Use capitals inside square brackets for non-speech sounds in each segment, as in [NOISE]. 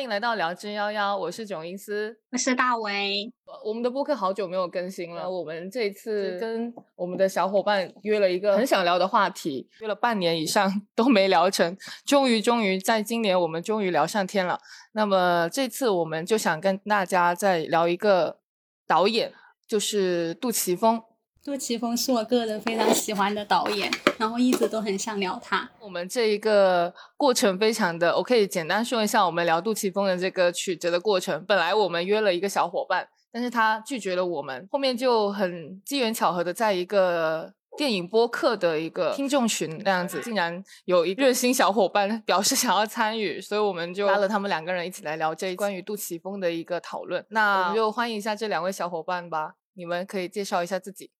好，欢迎来到聊之夭夭，我是囧英思，我是大为。我们的播客好久没有更新了，我们这次跟我们的小伙伴约了一个很想聊的话题，约了半年以上都没聊成，终于终于在今年我们终于聊上天了。那么这次我们就想跟大家再聊一个导演，就是杜琪峰。杜琪峰是我个人非常喜欢的导演，然后一直都很想聊他。我们这一个过程非常的，我可以简单说一下我们聊杜琪峰的这个曲折的过程。本来我们约了一个小伙伴，但是他拒绝了我们。后面就很机缘巧合的，在一个电影播客的一个听众群那样子，竟然有一热心小伙伴表示想要参与，所以我们就拉了他们两个人一起来聊这关于杜琪峰的一个讨论。那我们就欢迎一下这两位小伙伴吧，你们可以介绍一下自己。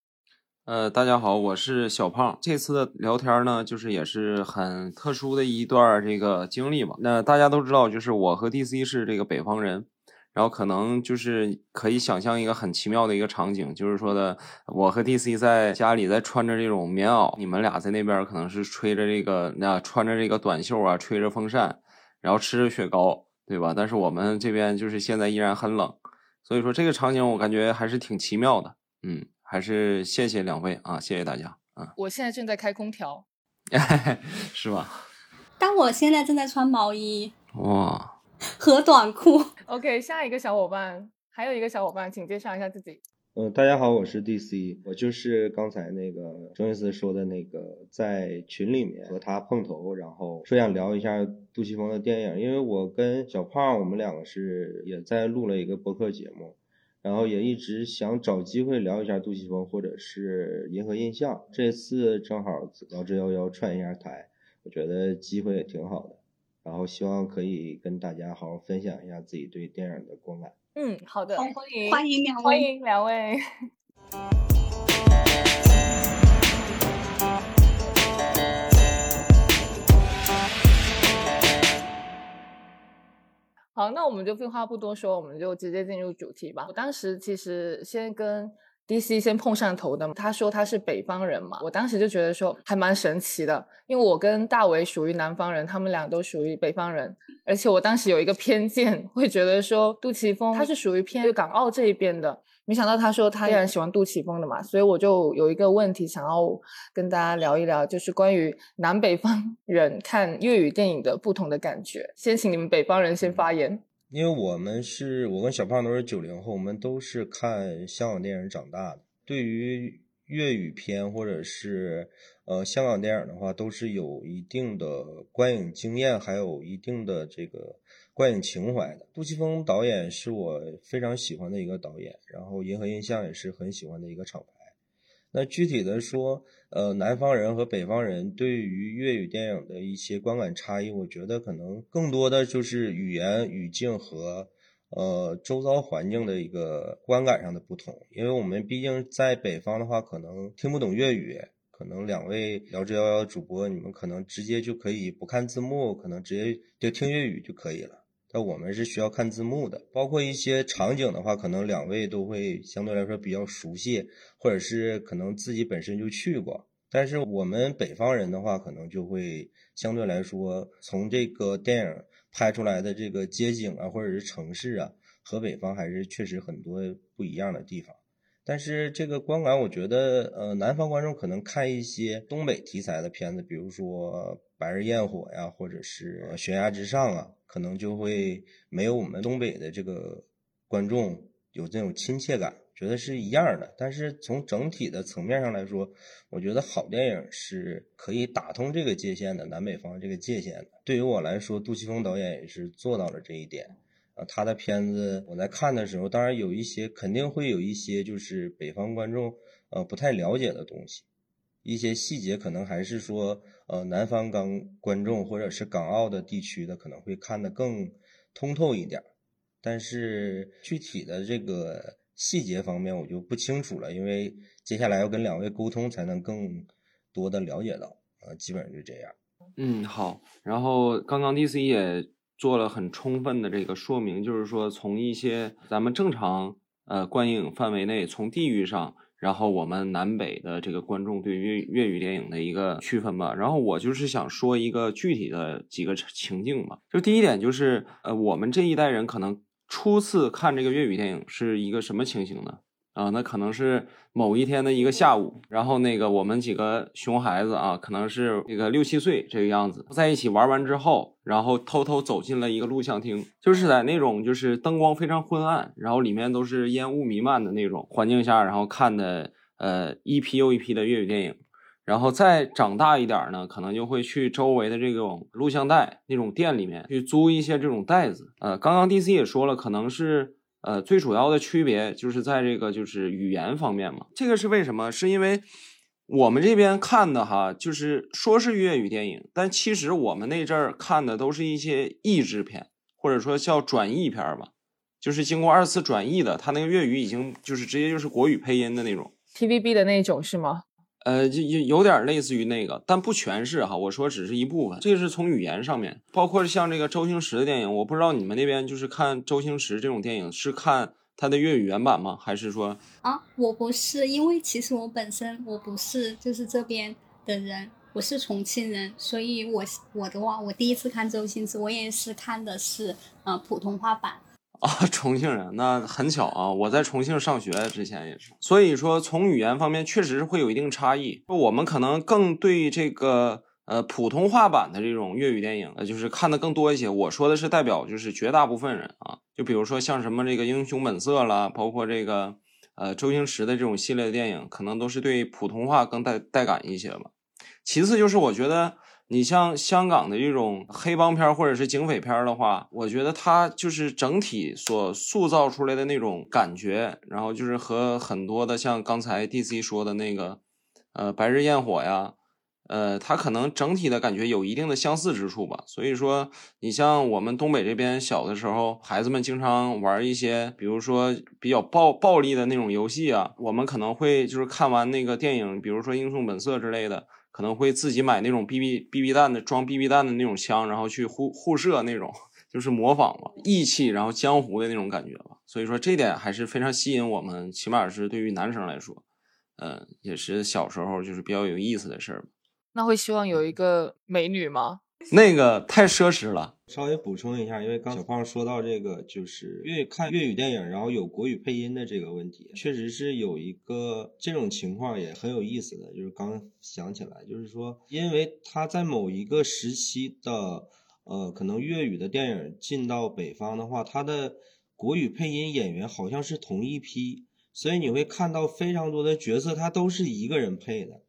呃，大家好，我是小胖。这次的聊天呢，就是也是很特殊的一段这个经历吧。那大家都知道，就是我和 DC 是这个北方人，然后可能就是可以想象一个很奇妙的一个场景，就是说的我和 DC 在家里在穿着这种棉袄，你们俩在那边可能是吹着这个那穿着这个短袖啊，吹着风扇，然后吃着雪糕，对吧？但是我们这边就是现在依然很冷，所以说这个场景我感觉还是挺奇妙的，嗯。还是谢谢两位啊，谢谢大家啊！我现在正在开空调，[LAUGHS] 是吧？但我现在正在穿毛衣哇和短裤。OK，下一个小伙伴，还有一个小伙伴，请介绍一下自己。嗯，大家好，我是 DC，我就是刚才那个周医师说的那个，在群里面和他碰头，然后说想聊一下杜琪峰的电影，因为我跟小胖我们两个是也在录了一个播客节目。然后也一直想找机会聊一下杜琪峰或者是银河印象，这次正好聊之夭夭串一下台，我觉得机会也挺好的。然后希望可以跟大家好好分享一下自己对电影的观感。嗯，好的，欢迎欢迎两位，欢迎两位。好，那我们就废话不多说，我们就直接进入主题吧。我当时其实先跟 DC 先碰上头的，他说他是北方人嘛，我当时就觉得说还蛮神奇的，因为我跟大伟属于南方人，他们俩都属于北方人，而且我当时有一个偏见，会觉得说杜琪峰他是属于偏港澳这一边的。没想到他说他依然喜欢杜琪峰的嘛，所以我就有一个问题想要跟大家聊一聊，就是关于南北方 [LAUGHS] 人看粤语电影的不同的感觉。先请你们北方人先发言，因为我们是我跟小胖都是九零后，我们都是看香港电影长大的。对于粤语片或者是呃香港电影的话，都是有一定的观影经验，还有一定的这个。观影情怀的杜琪峰导演是我非常喜欢的一个导演，然后银河印象也是很喜欢的一个厂牌。那具体的说，呃，南方人和北方人对于粤语电影的一些观感差异，我觉得可能更多的就是语言语境和呃周遭环境的一个观感上的不同。因为我们毕竟在北方的话，可能听不懂粤语，可能两位聊之夭夭主播，你们可能直接就可以不看字幕，可能直接就听粤语就可以了。但我们是需要看字幕的，包括一些场景的话，可能两位都会相对来说比较熟悉，或者是可能自己本身就去过。但是我们北方人的话，可能就会相对来说，从这个电影拍出来的这个街景啊，或者是城市啊，和北方还是确实很多不一样的地方。但是这个观感，我觉得，呃，南方观众可能看一些东北题材的片子，比如说《白日焰火》呀，或者是《悬崖之上》啊。可能就会没有我们东北的这个观众有这种亲切感，觉得是一样的。但是从整体的层面上来说，我觉得好电影是可以打通这个界限的，南北方这个界限。对于我来说，杜琪峰导演也是做到了这一点。啊，他的片子我在看的时候，当然有一些肯定会有一些就是北方观众呃不太了解的东西。一些细节可能还是说，呃，南方港观众或者是港澳的地区的可能会看得更通透一点，但是具体的这个细节方面我就不清楚了，因为接下来要跟两位沟通才能更多的了解到，呃，基本上就这样。嗯，好。然后刚刚 DC 也做了很充分的这个说明，就是说从一些咱们正常呃观影范围内，从地域上。然后我们南北的这个观众对粤粤语电影的一个区分吧。然后我就是想说一个具体的几个情境吧。就第一点就是，呃，我们这一代人可能初次看这个粤语电影是一个什么情形呢？啊，那可能是某一天的一个下午，然后那个我们几个熊孩子啊，可能是这个六七岁这个样子，在一起玩完之后，然后偷偷走进了一个录像厅，就是在那种就是灯光非常昏暗，然后里面都是烟雾弥漫的那种环境下，然后看的呃一批又一批的粤语电影，然后再长大一点呢，可能就会去周围的这种录像带那种店里面去租一些这种袋子，呃，刚刚 DC 也说了，可能是。呃，最主要的区别就是在这个就是语言方面嘛。这个是为什么？是因为我们这边看的哈，就是说是粤语电影，但其实我们那阵儿看的都是一些译制片，或者说叫转译片吧，就是经过二次转译的，它那个粤语已经就是直接就是国语配音的那种，TVB 的那种是吗？呃，就有有点类似于那个，但不全是哈。我说只是一部分，这个是从语言上面，包括像这个周星驰的电影，我不知道你们那边就是看周星驰这种电影是看他的粤语原版吗？还是说啊，我不是，因为其实我本身我不是就是这边的人，我是重庆人，所以我我的话，我第一次看周星驰，我也是看的是呃普通话版。啊，[LAUGHS] 重庆人那很巧啊！我在重庆上学之前也是，所以说从语言方面确实是会有一定差异。我们可能更对这个呃普通话版的这种粤语电影，呃，就是看的更多一些。我说的是代表就是绝大部分人啊，就比如说像什么这个《英雄本色》啦，包括这个呃周星驰的这种系列的电影，可能都是对普通话更带带感一些吧。其次就是我觉得。你像香港的这种黑帮片或者是警匪片的话，我觉得它就是整体所塑造出来的那种感觉，然后就是和很多的像刚才 DC 说的那个，呃，白日焰火呀，呃，它可能整体的感觉有一定的相似之处吧。所以说，你像我们东北这边小的时候，孩子们经常玩一些，比如说比较暴暴力的那种游戏啊，我们可能会就是看完那个电影，比如说《英雄本色》之类的。可能会自己买那种 BB BB 弹的装 BB 弹的那种枪，然后去互互射那种，[LAUGHS] 就是模仿嘛，义气，然后江湖的那种感觉吧。所以说这点还是非常吸引我们，起码是对于男生来说，嗯，也是小时候就是比较有意思的事儿。那会希望有一个美女吗？[LAUGHS] 那个太奢侈了。稍微补充一下，因为刚小胖说到这个，就是粤看粤语电影，然后有国语配音的这个问题，确实是有一个这种情况也很有意思的。就是刚想起来，就是说，因为他在某一个时期的，呃，可能粤语的电影进到北方的话，他的国语配音演员好像是同一批，所以你会看到非常多的角色，他都是一个人配的。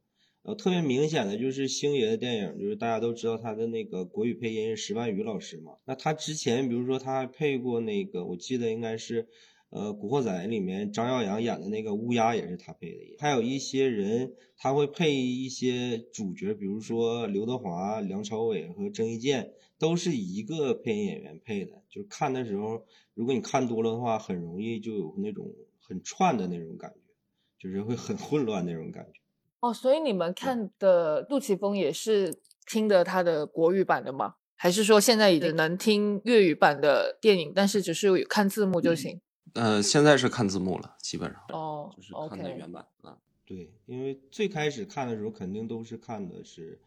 呃，特别明显的就是星爷的电影，就是大家都知道他的那个国语配音是石万宇老师嘛。那他之前，比如说他配过那个，我记得应该是，呃，《古惑仔》里面张耀扬演的那个乌鸦也是他配的。还有一些人他会配一些主角，比如说刘德华、梁朝伟和郑伊健，都是一个配音演员配的。就是看的时候，如果你看多了的话，很容易就有那种很串的那种感觉，就是会很混乱那种感觉。哦，所以你们看的杜琪峰也是听的他的国语版的吗？还是说现在已经能听粤语版的电影，但是只是看字幕就行？呃，现在是看字幕了，基本上哦，就是看的原版啊。对，因为最开始看的时候肯定都是看的是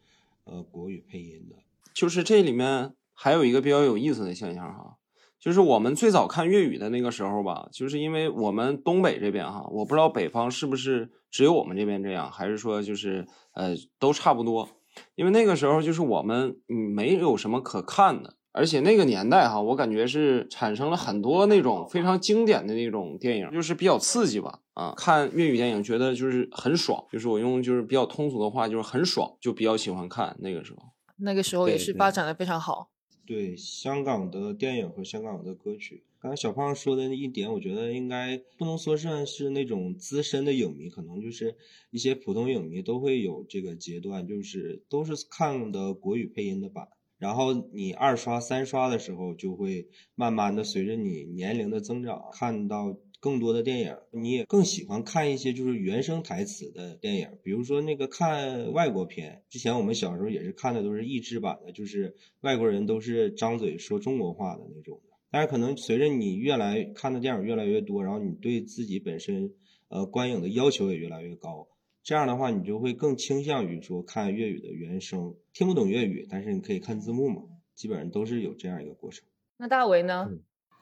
呃国语配音的。就是这里面还有一个比较有意思的现象哈。就是我们最早看粤语的那个时候吧，就是因为我们东北这边哈，我不知道北方是不是只有我们这边这样，还是说就是呃都差不多。因为那个时候就是我们嗯没有什么可看的，而且那个年代哈，我感觉是产生了很多那种非常经典的那种电影，就是比较刺激吧啊，看粤语电影觉得就是很爽，就是我用就是比较通俗的话就是很爽，就比较喜欢看那个时候。那个时候也是发展的非常好。对香港的电影和香港的歌曲，刚才小胖说的那一点，我觉得应该不能说算是那种资深的影迷，可能就是一些普通影迷都会有这个阶段，就是都是看的国语配音的版，然后你二刷三刷的时候，就会慢慢的随着你年龄的增长，看到。更多的电影，你也更喜欢看一些就是原声台词的电影，比如说那个看外国片。之前我们小时候也是看的都是译制版的，就是外国人都是张嘴说中国话的那种的。但是可能随着你越来看的电影越来越多，然后你对自己本身呃观影的要求也越来越高，这样的话你就会更倾向于说看粤语的原声，听不懂粤语，但是你可以看字幕嘛，基本上都是有这样一个过程。那大为呢？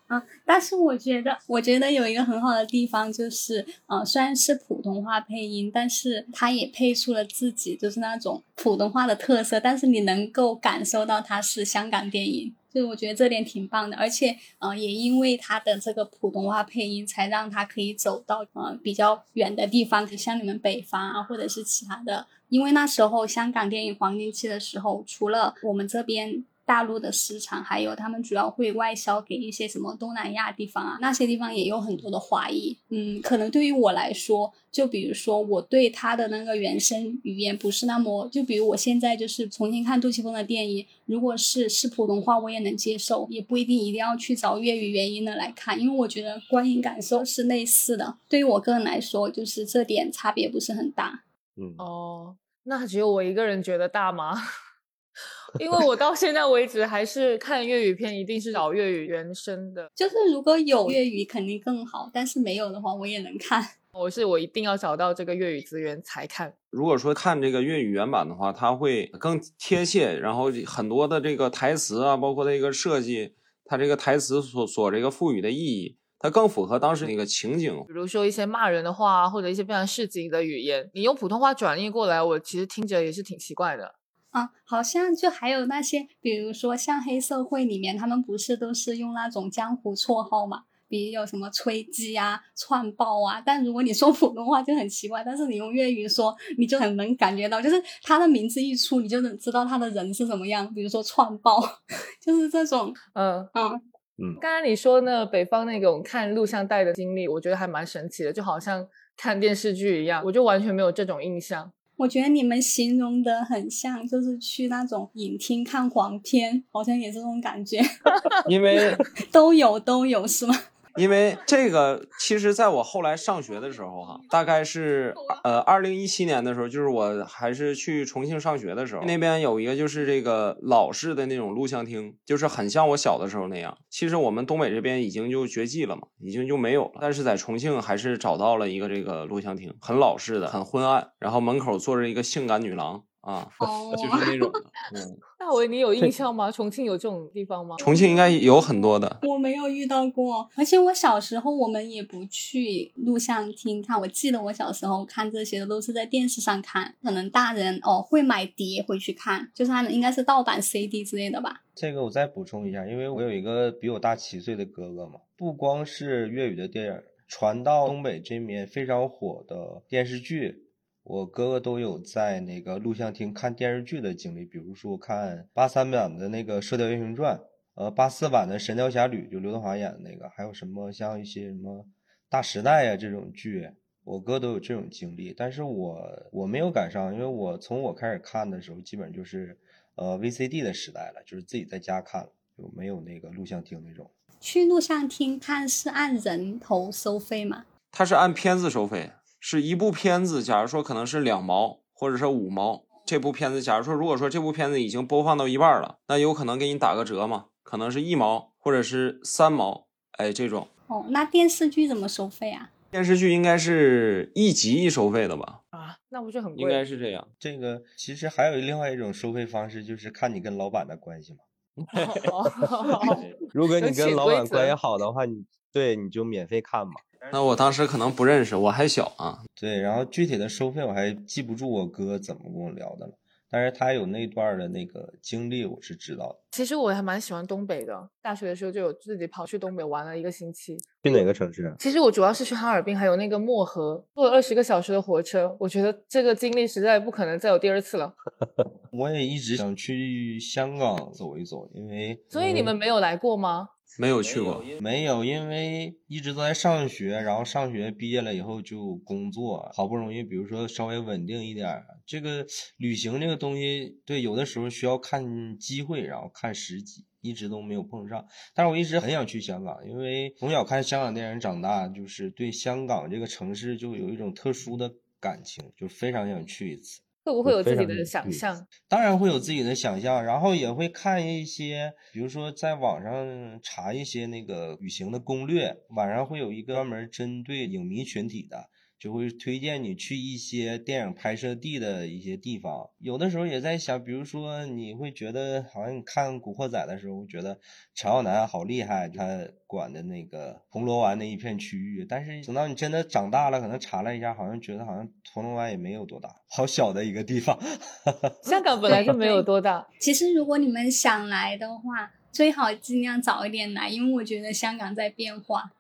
啊，但是我觉得，我觉得有一个很好的地方就是，呃，虽然是普通话配音，但是它也配出了自己就是那种普通话的特色，但是你能够感受到它是香港电影，就是我觉得这点挺棒的。而且，呃，也因为它的这个普通话配音，才让它可以走到呃比较远的地方，像你们北方啊，或者是其他的。因为那时候香港电影黄金期的时候，除了我们这边。大陆的市场，还有他们主要会外销给一些什么东南亚地方啊，那些地方也有很多的华裔。嗯，可能对于我来说，就比如说我对他的那个原生语言不是那么，就比如我现在就是重新看杜琪峰的电影，如果是是普通话，我也能接受，也不一定一定要去找粤语原音的来看，因为我觉得观影感受是类似的。对于我个人来说，就是这点差别不是很大。嗯，哦，那只有我一个人觉得大吗？因为我到现在为止还是看粤语片，一定是找粤语原声的。就是如果有粤语肯定更好，但是没有的话我也能看。我是我一定要找到这个粤语资源才看。如果说看这个粤语原版的话，它会更贴切，然后很多的这个台词啊，包括它一个设计，它这个台词所所这个赋予的意义，它更符合当时那个情景。比如说一些骂人的话，或者一些非常市井的语言，你用普通话转译过来，我其实听着也是挺奇怪的。啊，好像就还有那些，比如说像黑社会里面，他们不是都是用那种江湖绰号嘛？比如有什么吹鸡啊、串爆啊。但如果你说普通话就很奇怪，但是你用粤语说，你就很能感觉到，就是他的名字一出，你就能知道他的人是怎么样。比如说串爆，[LAUGHS] 就是这种，嗯嗯嗯。刚刚你说那北方那种看录像带的经历，我觉得还蛮神奇的，就好像看电视剧一样，我就完全没有这种印象。我觉得你们形容的很像，就是去那种影厅看黄片，好像也是这种感觉。[LAUGHS] 因为 [LAUGHS] 都有都有是吗？因为这个，其实在我后来上学的时候，哈，大概是呃二零一七年的时候，就是我还是去重庆上学的时候，那边有一个就是这个老式的那种录像厅，就是很像我小的时候那样。其实我们东北这边已经就绝迹了嘛，已经就没有了。但是在重庆还是找到了一个这个录像厅，很老式的，很昏暗，然后门口坐着一个性感女郎。啊，[LAUGHS] [LAUGHS] 就是那种的。嗯，大伟，你有印象吗？重庆有这种地方吗？重庆应该有很多的。我没有遇到过，而且我小时候我们也不去录像厅看。我记得我小时候看这些的都是在电视上看，可能大人哦会买碟回去看，就是它应该是盗版 CD 之类的吧。这个我再补充一下，因为我有一个比我大七岁的哥哥嘛，不光是粤语的电影，传到东北这边非常火的电视剧。我哥哥都有在那个录像厅看电视剧的经历，比如说看八三版的那个《射雕英雄传》，呃，八四版的《神雕侠侣》，就刘德华演的那个，还有什么像一些什么《大时代》呀这种剧，我哥都有这种经历。但是我我没有赶上，因为我从我开始看的时候，基本就是呃 VCD 的时代了，就是自己在家看，就没有那个录像厅那种。去录像厅看是按人头收费吗？他是按片子收费。是一部片子，假如说可能是两毛或者是五毛，这部片子，假如说如果说这部片子已经播放到一半了，那有可能给你打个折嘛，可能是一毛或者是三毛，哎，这种。哦，那电视剧怎么收费啊？电视剧应该是一集一收费的吧？啊，那不是很贵？应该是这样。这个其实还有另外一种收费方式，就是看你跟老板的关系嘛。[LAUGHS] 如果你跟老板关系好的话，你对你就免费看嘛。那我当时可能不认识，我还小啊。对，然后具体的收费我还记不住我哥怎么跟我聊的了，但是他有那段的那个经历，我是知道的。其实我还蛮喜欢东北的，大学的时候就有自己跑去东北玩了一个星期。去哪个城市啊？其实我主要是去哈尔滨，还有那个漠河，坐了二十个小时的火车。我觉得这个经历实在不可能再有第二次了。[LAUGHS] 我也一直想去香港走一走，因为所以你们没有来过吗？没有去过，没有，因为一直都在上学，然后上学毕业了以后就工作，好不容易，比如说稍微稳定一点，这个旅行这个东西，对，有的时候需要看机会，然后看时机，一直都没有碰上。但是我一直很想去香港，因为从小看香港电影长大，就是对香港这个城市就有一种特殊的感情，就非常想去一次。会不会有自己的想象？当然会有自己的想象，然后也会看一些，比如说在网上查一些那个旅行的攻略，晚上会有一个专门针对影迷群体的，就会推荐你去一些电影拍摄地的一些地方。有的时候也在想，比如说你会觉得，好像你看《古惑仔》的时候，会觉得陈浩南好厉害，他管的那个铜锣湾那一片区域，但是等到你真的长大了，可能查了一下，好像觉得好像铜锣湾也没有多大，好小的一个地方。[LAUGHS] 香港本来就没有多大，其实如果你们想来的话，最好尽量早一点来，因为我觉得香港在变化。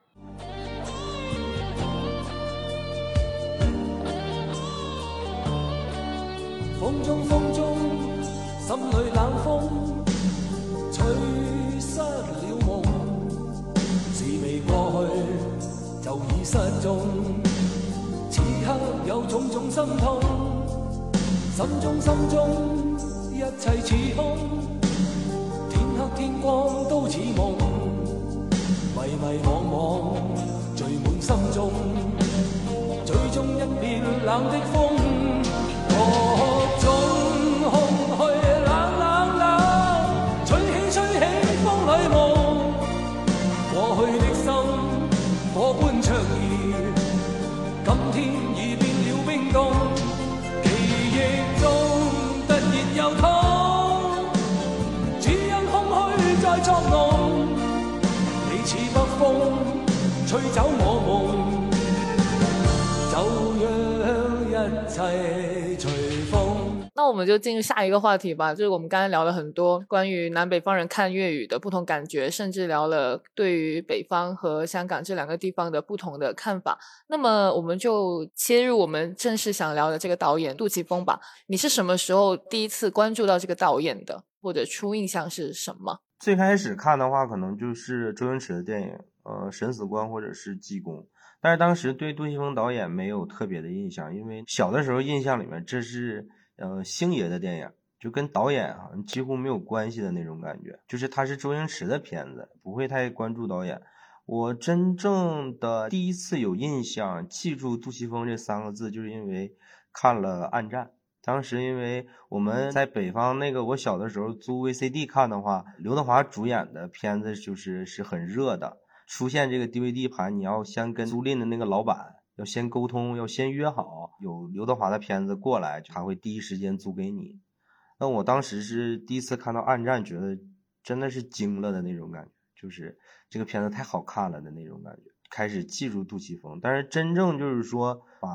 风中风中，心里冷风，吹失了梦。事未过去，就已失踪。此刻有种种心痛，心中心中一切似空。天黑天光都似梦，迷迷惘惘聚满心中，最終一片冷的风。各種空虛冷冷冷，吹起吹起風裏夢，過去的心火般灼熱，今天已變了冰凍，記憶中突然又痛，只因空虛在作弄，你似北風吹走一切随风。那我们就进入下一个话题吧。就是我们刚才聊了很多关于南北方人看粤语的不同感觉，甚至聊了对于北方和香港这两个地方的不同的看法。那么我们就切入我们正式想聊的这个导演杜琪峰吧。你是什么时候第一次关注到这个导演的，或者初印象是什么？最开始看的话，可能就是周星驰的电影，呃，《神死官》或者是《济公》。但是当时对杜琪峰导演没有特别的印象，因为小的时候印象里面这是呃星爷的电影，就跟导演啊几乎没有关系的那种感觉，就是他是周星驰的片子，不会太关注导演。我真正的第一次有印象记住杜琪峰这三个字，就是因为看了《暗战》。当时因为我们在北方，那个我小的时候租 VCD 看的话，刘德华主演的片子就是是很热的。出现这个 DVD 盘，你要先跟租赁的那个老板要先沟通，要先约好有刘德华的片子过来，他会第一时间租给你。那我当时是第一次看到《暗战》，觉得真的是惊了的那种感觉，就是这个片子太好看了的那种感觉。开始记住杜琪峰。但是真正就是说把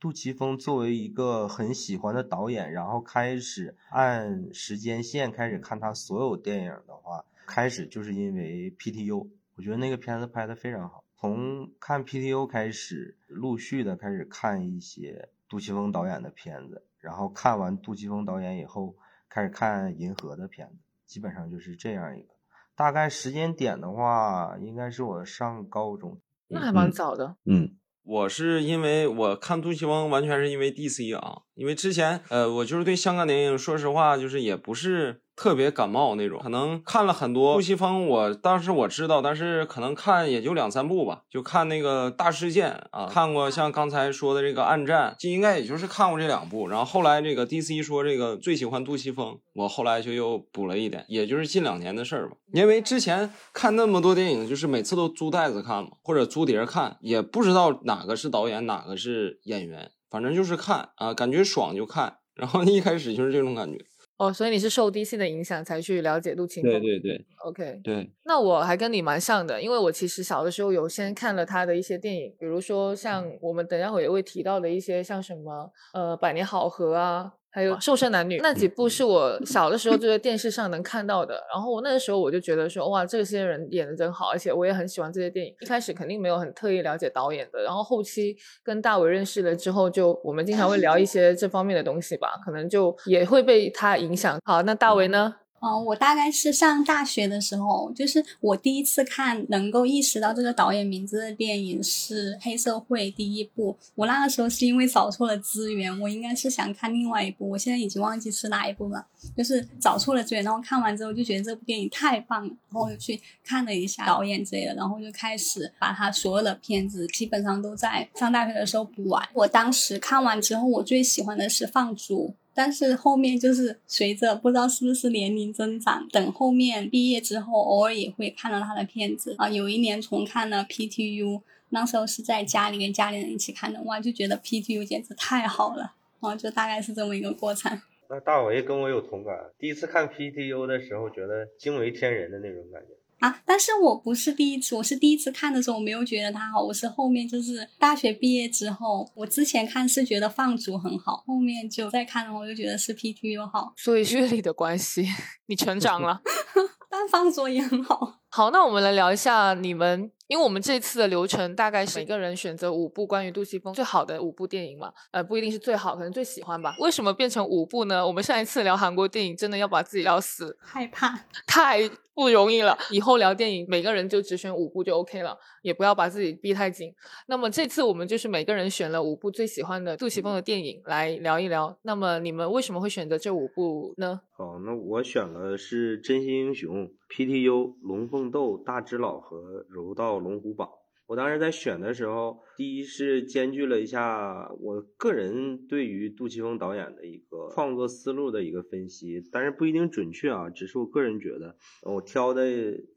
杜琪峰作为一个很喜欢的导演，然后开始按时间线开始看他所有电影的话，开始就是因为 PTU。我觉得那个片子拍得非常好，从看 PTO 开始，陆续的开始看一些杜琪峰导演的片子，然后看完杜琪峰导演以后，开始看银河的片子，基本上就是这样一个。大概时间点的话，应该是我上高中，那还蛮早的。嗯，我是因为我看杜琪峰完全是因为 DC 啊，因为之前呃我就是对香港电影说实话就是也不是。特别感冒那种，可能看了很多杜琪峰，我当时我知道，但是可能看也就两三部吧，就看那个大事件啊，看过像刚才说的这个暗战，就应该也就是看过这两部。然后后来这个 DC 说这个最喜欢杜琪峰，我后来就又补了一点，也就是近两年的事儿吧。因为之前看那么多电影，就是每次都租袋子看嘛，或者租碟看，也不知道哪个是导演，哪个是演员，反正就是看啊，感觉爽就看。然后一开始就是这种感觉。哦，所以你是受 DC 的影响才去了解杜琪峰？对对对，OK，对。那我还跟你蛮像的，因为我其实小的时候有先看了他的一些电影，比如说像我们等一下會會提到的一些，像什么呃百年好合啊。還有瘦身男女那几部是我小的时候就在电视上能看到的，然后我那个时候我就觉得说哇，这些人演的真好，而且我也很喜欢这些电影。一开始肯定没有很特意了解导演的，然后后期跟大为认识了之后，就我们经常会聊一些这方面的东西吧，可能就也会被他影响。好，那大为呢？嗯，我大概是上大学的时候，就是我第一次看能够意识到这个导演名字的电影是《黑社会》第一部。我那个时候是因为找错了资源，我应该是想看另外一部，我现在已经忘记是哪一部了。就是找错了资源，然后看完之后就觉得这部电影太棒了，然后就去看了一下导演之类的，然后就开始把他所有的片子基本上都在上大学的时候补完。我当时看完之后，我最喜欢的是《放逐》。但是后面就是随着不知道是不是年龄增长，等后面毕业之后，偶尔也会看到他的片子啊。有一年重看了 PTU，那时候是在家里跟家里人一起看的，哇，就觉得 PTU 简直太好了，然后就大概是这么一个过程。那大伟跟我有同感，第一次看 PTU 的时候，觉得惊为天人的那种感觉。啊！但是我不是第一次，我是第一次看的时候，我没有觉得它好。我是后面就是大学毕业之后，我之前看是觉得放逐很好，后面就再看的话，我就觉得是 PTU 好。所以阅历的关系，[LAUGHS] 你成长了。[LAUGHS] 但放逐也很好。好，那我们来聊一下你们，因为我们这次的流程大概是每个人选择五部关于杜琪峰最好的五部电影嘛，呃，不一定是最好，可能最喜欢吧。为什么变成五部呢？我们上一次聊韩国电影，真的要把自己聊死，害怕，太。不容易了，以后聊电影，每个人就只选五部就 OK 了，也不要把自己逼太紧。那么这次我们就是每个人选了五部最喜欢的杜琪峰的电影来聊一聊。那么你们为什么会选择这五部呢？好，那我选了是《真心英雄》、《PTU》、《龙凤斗》、《大只佬》和《柔道龙虎榜》。我当时在选的时候，第一是兼具了一下我个人对于杜琪峰导演的一个创作思路的一个分析，但是不一定准确啊，只是我个人觉得，我挑的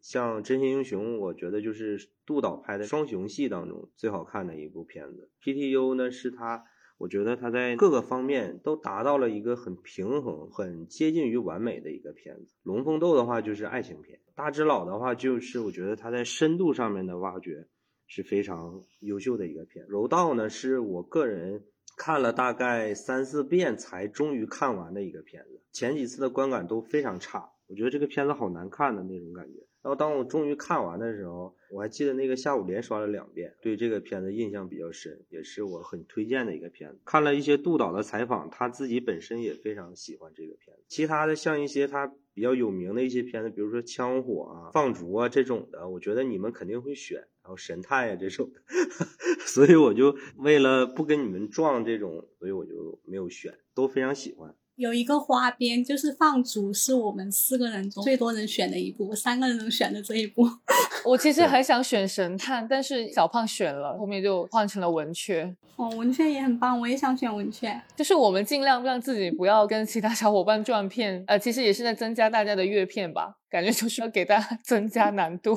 像《真心英雄》，我觉得就是杜导拍的双雄戏当中最好看的一部片子。PTU 呢，是他，我觉得他在各个方面都达到了一个很平衡、很接近于完美的一个片子。龙凤斗的话就是爱情片，大只佬的话就是我觉得他在深度上面的挖掘。是非常优秀的一个片，柔道呢是我个人看了大概三四遍才终于看完的一个片子，前几次的观感都非常差，我觉得这个片子好难看的那种感觉。然后当我终于看完的时候，我还记得那个下午连刷了两遍，对这个片子印象比较深，也是我很推荐的一个片子。看了一些杜导的采访，他自己本身也非常喜欢这个片子。其他的像一些他比较有名的一些片子，比如说《枪火》啊、《放逐》啊这种的，我觉得你们肯定会选。然后《神探》啊这种，[LAUGHS] 所以我就为了不跟你们撞这种，所以我就没有选，都非常喜欢。有一个花边，就是放逐是我们四个人中最多人选的一部，三个人中选的这一部。[LAUGHS] 我其实很想选神探，但是小胖选了，后面就换成了文雀。哦，文雀也很棒，我也想选文雀。就是我们尽量让自己不要跟其他小伙伴撞片，呃，其实也是在增加大家的阅片吧，感觉就是要给大家 [LAUGHS] 增加难度。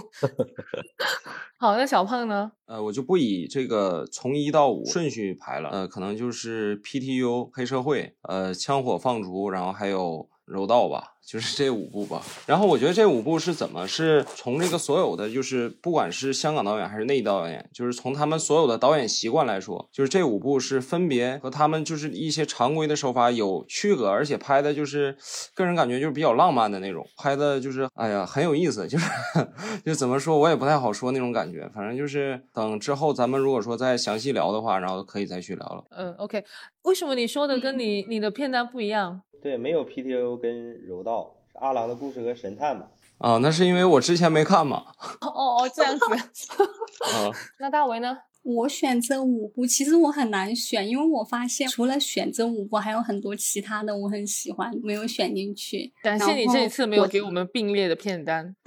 [LAUGHS] 好，那小胖呢？呃，我就不以这个从一到五顺序排了，呃，可能就是 PTU 黑社会，呃，枪火放逐，然后还有柔道吧。就是这五部吧，然后我觉得这五部是怎么是从这个所有的就是不管是香港导演还是内地导演，就是从他们所有的导演习惯来说，就是这五部是分别和他们就是一些常规的手法有区隔，而且拍的就是个人感觉就是比较浪漫的那种，拍的就是哎呀很有意思，就是 [LAUGHS] 就怎么说我也不太好说那种感觉，反正就是等之后咱们如果说再详细聊的话，然后可以再去聊了。嗯，OK，为什么你说的跟你你的片单不一样？对，没有 PTO 跟柔道，是阿郎的故事和神探嘛？啊，那是因为我之前没看嘛。哦哦，这样子。[LAUGHS] 啊，[LAUGHS] 那大为呢？我选这五部，其实我很难选，因为我发现除了选这五部，还有很多其他的我很喜欢，没有选进去。感谢你这一次没有给我们并列的片单。[LAUGHS]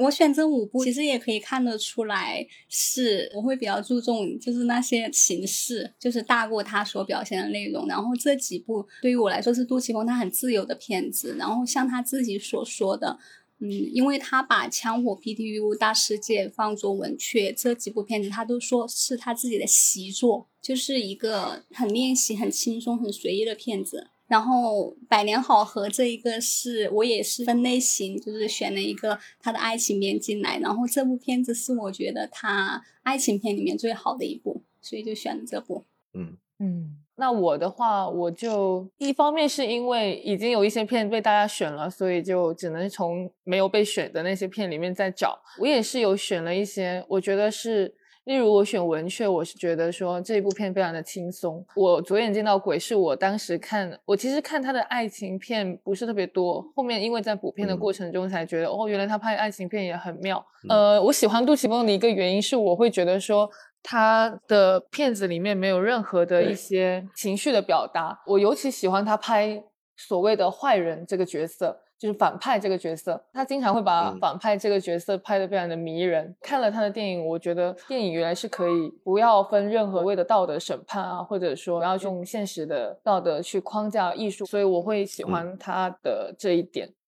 我选这五部，其实也可以看得出来，是我会比较注重，就是那些形式，就是大过他所表现的内容。然后这几部对于我来说是杜琪峰他很自由的片子。然后像他自己所说的，嗯，因为他把《枪火》、《PTU》、《大世界》放作文雀这几部片子，他都说是他自己的习作，就是一个很练习、很轻松、很随意的片子。然后《百年好合》这一个是我也是分类型，就是选了一个他的爱情片进来。然后这部片子是我觉得他爱情片里面最好的一部，所以就选了这部。嗯嗯，那我的话，我就一方面是因为已经有一些片被大家选了，所以就只能从没有被选的那些片里面再找。我也是有选了一些，我觉得是。例如我选文雀，我是觉得说这部片非常的轻松。我左眼见到鬼是我当时看，我其实看他的爱情片不是特别多，后面因为在补片的过程中才觉得，哦，原来他拍爱情片也很妙。呃，我喜欢杜琪峰的一个原因是，我会觉得说他的片子里面没有任何的一些情绪的表达。我尤其喜欢他拍所谓的坏人这个角色。就是反派这个角色，他经常会把反派这个角色拍得非常的迷人。看了他的电影，我觉得电影原来是可以不要分任何谓的道德审判啊，或者说不要用现实的道德去框架艺术，所以我会喜欢他的这一点。那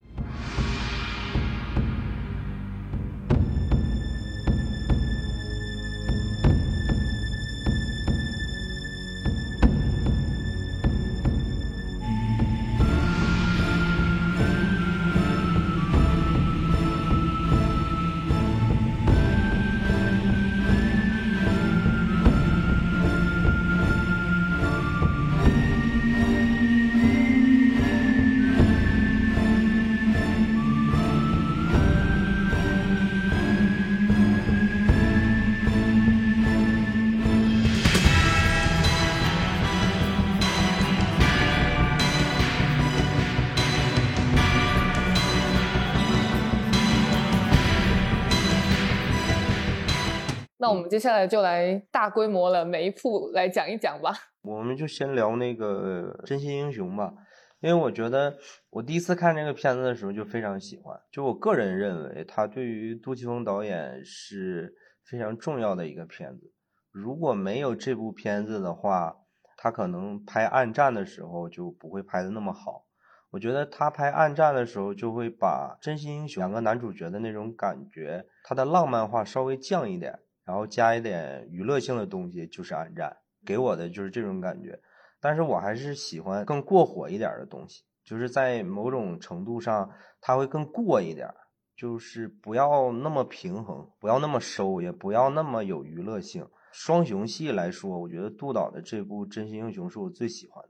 我们接下来就来大规模了，每一部来讲一讲吧。我们就先聊那个《真心英雄》吧，因为我觉得我第一次看这个片子的时候就非常喜欢。就我个人认为，他对于杜琪峰导演是非常重要的一个片子。如果没有这部片子的话，他可能拍《暗战》的时候就不会拍的那么好。我觉得他拍《暗战》的时候，就会把《真心英雄》两个男主角的那种感觉，他的浪漫化稍微降一点。然后加一点娱乐性的东西，就是暗战给我的就是这种感觉，但是我还是喜欢更过火一点的东西，就是在某种程度上，它会更过一点，就是不要那么平衡，不要那么收，也不要那么有娱乐性。双雄戏来说，我觉得杜导的这部《真心英雄》是我最喜欢的，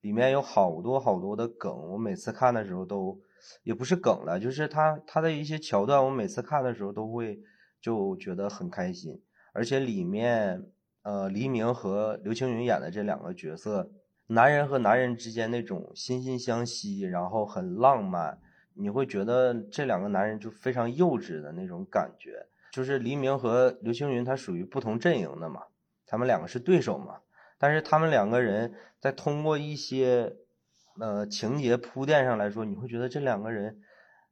里面有好多好多的梗，我每次看的时候都也不是梗了，就是他他的一些桥段，我每次看的时候都会。就觉得很开心，而且里面，呃，黎明和刘青云演的这两个角色，男人和男人之间那种惺惺相惜，然后很浪漫，你会觉得这两个男人就非常幼稚的那种感觉。就是黎明和刘青云他属于不同阵营的嘛，他们两个是对手嘛，但是他们两个人在通过一些，呃，情节铺垫上来说，你会觉得这两个人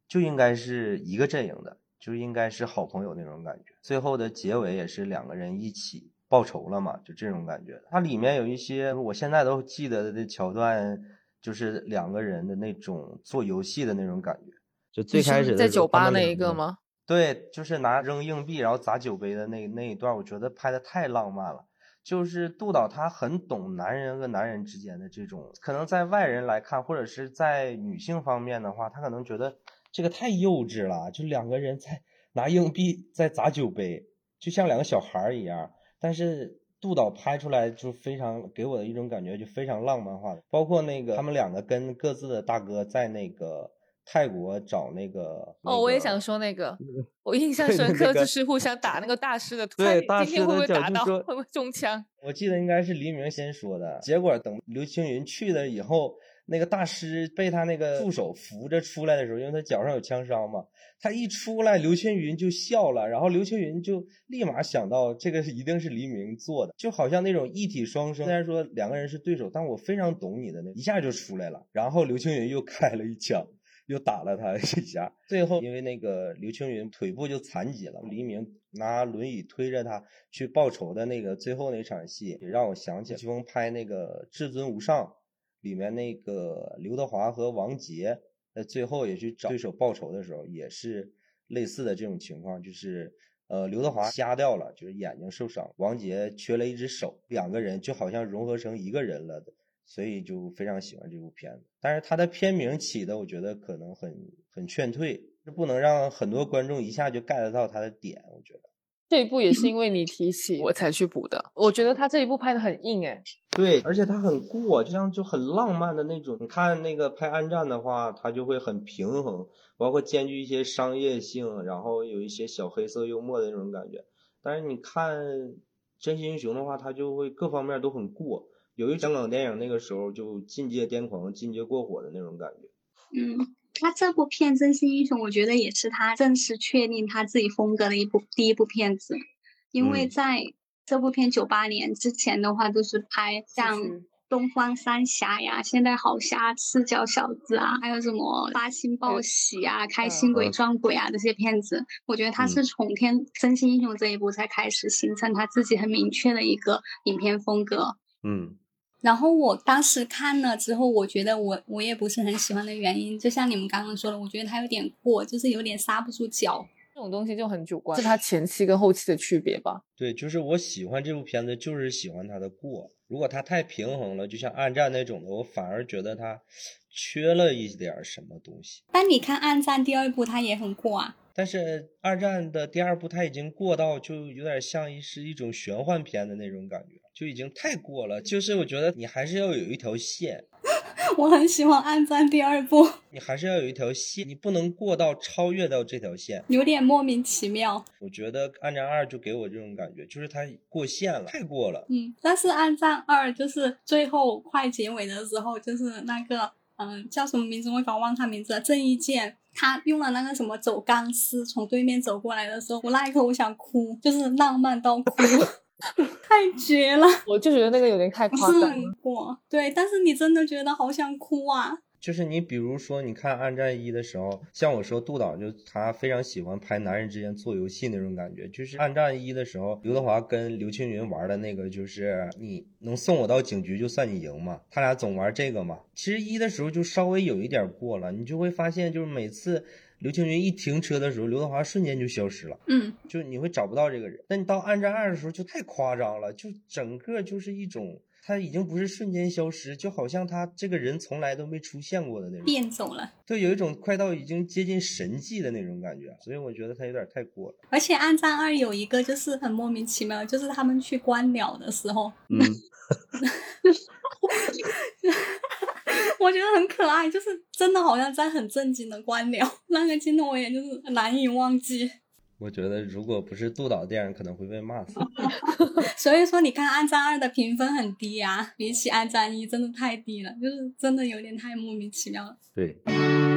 就应该是一个阵营的。就应该是好朋友那种感觉，最后的结尾也是两个人一起报仇了嘛，就这种感觉。它里面有一些我现在都记得的桥段，就是两个人的那种做游戏的那种感觉。就最开始在酒吧那一个吗？对，就是拿扔硬币然后砸酒杯的那那一段，我觉得拍的太浪漫了。就是杜导他很懂男人和男人之间的这种，可能在外人来看，或者是在女性方面的话，他可能觉得。这个太幼稚了，就两个人在拿硬币在砸酒杯，就像两个小孩一样。但是杜导拍出来就非常给我的一种感觉，就非常浪漫化的。包括那个他们两个跟各自的大哥在那个泰国找那个哦，我也想说那个，我印象深刻就是互相打那个大师的腿，今天会不会打到会不会中枪？我记得应该是黎明先说的，结果等刘青云去了以后。那个大师被他那个助手扶着出来的时候，因为他脚上有枪伤嘛，他一出来，刘青云就笑了，然后刘青云就立马想到这个一定是黎明做的，就好像那种一体双生。虽然说两个人是对手，但我非常懂你的那一下就出来了。然后刘青云又开了一枪，又打了他一下。最后因为那个刘青云腿部就残疾了，黎明拿轮椅推着他去报仇的那个最后那场戏，也让我想起杜琪峰拍那个《至尊无上》。里面那个刘德华和王杰在最后也去找对手报仇的时候，也是类似的这种情况，就是呃刘德华瞎掉了，就是眼睛受伤，王杰缺了一只手，两个人就好像融合成一个人了，所以就非常喜欢这部片子。但是他的片名起的，我觉得可能很很劝退，这不能让很多观众一下就 get 到他的点，我觉得。这一部也是因为你提 [CLEARS THROAT] 起我才去补的。我觉得他这一部拍的很硬哎，对，而且他很过，就像就很浪漫的那种。你看那个拍《暗战》的话，他就会很平衡，包括兼具一些商业性，然后有一些小黑色幽默的那种感觉。但是你看《真心英雄》的话，他就会各方面都很过，有一香港电影那个时候就进阶癫狂、进阶过火的那种感觉。嗯，他这部片《真心英雄》，我觉得也是他正式确定他自己风格的一部第一部片子，因为嗯。在这部片九八年之前的话，都是拍像《东方三侠》呀、《现代好侠》、《赤脚小子》啊，还有什么《八星报喜》啊、《开心鬼嗯。撞鬼啊》这些片子，我觉得他是从天《真心英雄》这一部才开始形成他自己很明确的一个影片风格。嗯然后我当时看了之后，我觉得我我也不是很喜欢的原因，就像你们刚刚说的，我觉得它有点过，就是有点刹不住脚。这种东西就很主观，是它前期跟后期的区别吧。对，就是我喜欢这部片子，就是喜欢它的过。如果它太平衡了，就像《暗战》那种的，我反而觉得它缺了一点什么东西。但你看《暗战》第二部，它也很过啊。但是《二战》的第二部，它已经过到就有点像一是一种玄幻片的那种感觉，就已经太过了。就是我觉得你还是要有一条线，[LAUGHS] 我很喜欢《暗战》第二部，你还是要有一条线，你不能过到超越到这条线。有点莫名其妙。我觉得《暗战二》就给我这种感觉，就是它过线了，太过了。嗯，但是《暗战二》就是最后快结尾的时候，就是那个嗯叫什么名字，我搞忘他名字了，郑伊健。他用了那个什么走钢丝从对面走过来的时候，我那一刻我想哭，就是浪漫到哭，[LAUGHS] 太绝了。我就觉得那个有点太夸张了。过，对，但是你真的觉得好想哭啊！就是你比如说，你看《暗战一》的时候，像我说杜导就他非常喜欢拍男人之间做游戏那种感觉。就是《暗战一》的时候，刘德华跟刘青云玩的那个，就是你能送我到警局就算你赢嘛，他俩总玩这个嘛。其实一的时候就稍微有一点过了，你就会发现，就是每次刘青云一停车的时候，刘德华瞬间就消失了。嗯，就你会找不到这个人。但你到《暗战二》的时候就太夸张了，就整个就是一种，他已经不是瞬间消失，就好像他这个人从来都没出现过的那种，变走了。对，有一种快到已经接近神迹的那种感觉。所以我觉得他有点太过了。而且《暗战二》有一个就是很莫名其妙，就是他们去观鸟的时候，嗯，[LAUGHS] 我觉得很可爱，就是真的好像在很正经的观鸟，那个镜头我也就是难以忘记。我觉得如果不是杜导电影，可能会被骂死。[LAUGHS] [LAUGHS] 所以说，你看《暗战二》的评分很低啊，比起《暗战一》真的太低了，就是真的有点太莫名其妙了。对。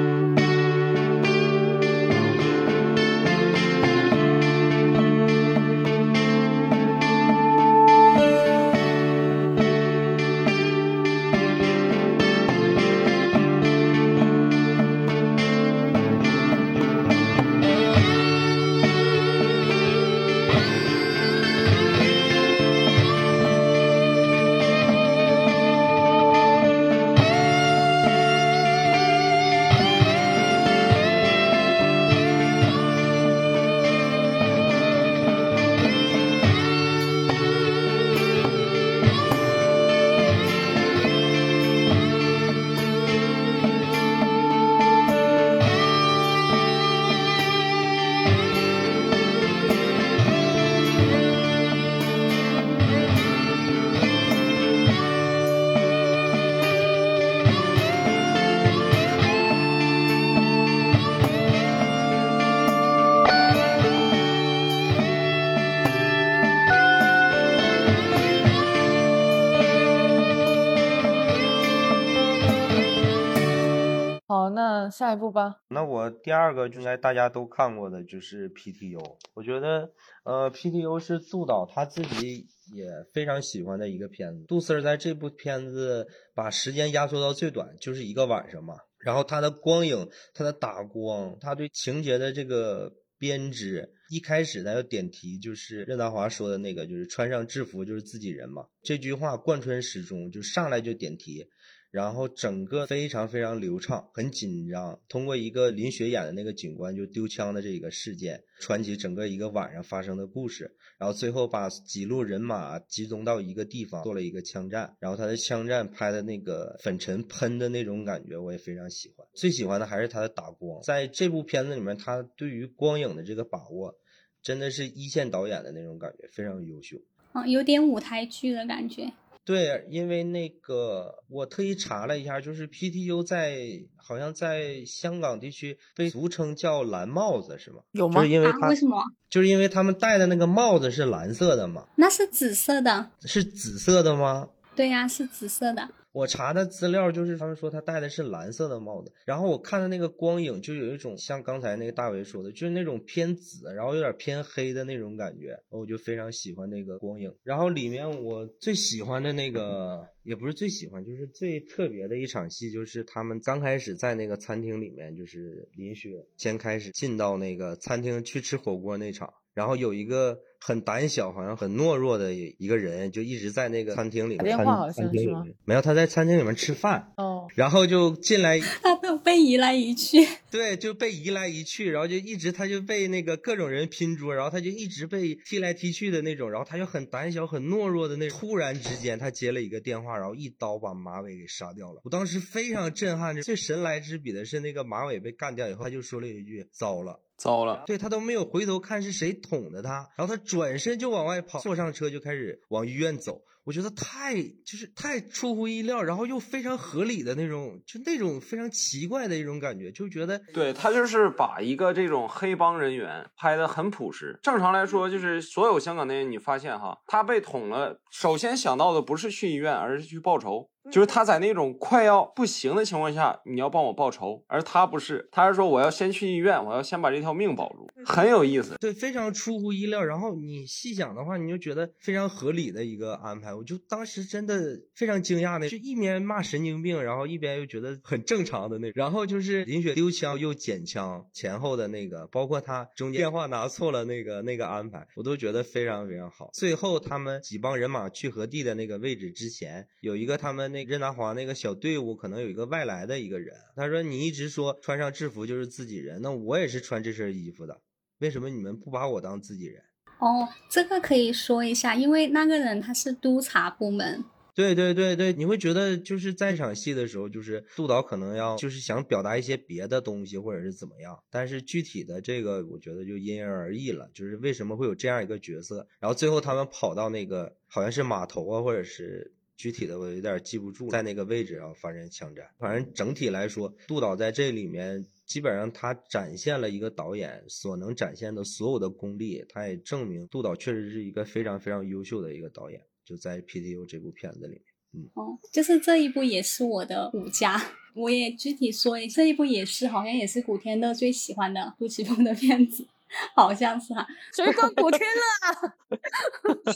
下一步吧。那我第二个应该大家都看过的就是 PTU，我觉得呃 PTU 是杜导他自己也非常喜欢的一个片子。杜 Sir 在这部片子把时间压缩到最短，就是一个晚上嘛。然后他的光影、他的打光、他对情节的这个编织，一开始他要点题，就是任达华说的那个，就是穿上制服就是自己人嘛。这句话贯穿始终，就上来就点题。然后整个非常非常流畅，很紧张。通过一个林雪演的那个警官就丢枪的这个事件，传起整个一个晚上发生的故事。然后最后把几路人马集中到一个地方，做了一个枪战。然后他的枪战拍的那个粉尘喷的那种感觉，我也非常喜欢。最喜欢的还是他的打光，在这部片子里面，他对于光影的这个把握，真的是一线导演的那种感觉，非常优秀。嗯，有点舞台剧的感觉。对，因为那个我特意查了一下，就是 PTU 在好像在香港地区被俗称叫蓝帽子，是吗？有吗就是？因为为什么？就是因为他们戴的那个帽子是蓝色的嘛？那是紫色的，是紫色的吗？对呀、是紫色的。我查的资料就是他们说他戴的是蓝色的帽子，然后我看的那个光影就有一种像刚才那个大为说的，就是那种偏紫，然后有点偏黑的那种感觉，我就非常喜欢那个光影。然后里面我最喜欢的那个也不是最喜欢，就是最特别的一场戏，就是他们刚开始在那个餐厅里面，就是林雪先开始进到那个餐厅去吃火锅那场。然后有一个很胆小，好像很懦弱的一个人，就一直在那个餐厅里面。打电话好像是吗没有，他在餐厅里面吃饭，哦，然后就进来，[LAUGHS] 他都被移来移去，对，就被移来移去，然后就一直他就被那个各种人拼桌，然后他就一直被踢来踢去的那种，然后他就很胆小、很懦弱的那种。突然之间，他接了一个电话，然后一刀把马尾给杀掉了。我当时非常震撼，最神来之笔的是那个马尾被干掉以后，他就说了一句：“糟了。”糟了，对他都没有回头看是谁捅的他，然后他转身就往外跑，坐上车就开始往医院走。我觉得太就是太出乎意料，然后又非常合理的那种，就那种非常奇怪的一种感觉，就觉得对他就是把一个这种黑帮人员拍的很朴实。正常来说，就是所有香港电影，你发现哈，他被捅了，首先想到的不是去医院，而是去报仇。就是他在那种快要不行的情况下，你要帮我报仇，而他不是，他是说我要先去医院，我要先把这条命保住，很有意思。对非常出乎意料。然后你细想的话，你就觉得非常合理的一个安排。我就当时真的非常惊讶的，就一边骂神经病，然后一边又觉得很正常的那种。然后就是林雪丢枪又捡枪前后的那个，包括他中间电话拿错了那个那个安排，我都觉得非常非常好。最后他们几帮人马去河地的那个位置之前，有一个他们那任达华那个小队伍，可能有一个外来的一个人，他说你一直说穿上制服就是自己人，那我也是穿这身衣服的。为什么你们不把我当自己人？哦，这个可以说一下，因为那个人他是督察部门，对对对对，你会觉得就是在场戏的时候，就是杜导可能要就是想表达一些别的东西，或者是怎么样，但是具体的这个我觉得就因人而异了。就是为什么会有这样一个角色，然后最后他们跑到那个好像是码头啊，或者是。具体的我有点记不住，在那个位置上发生枪战。反正整体来说，杜导在这里面基本上他展现了一个导演所能展现的所有的功力，他也证明杜导确实是一个非常非常优秀的一个导演。就在 PTU 这部片子里面，哦，就是这一部也是我的五佳，我也具体说一下，这一部也是好像也是古天乐最喜欢的杜琪峰的片子，[LAUGHS] 好像是哈。谁管古天乐啊？[LAUGHS]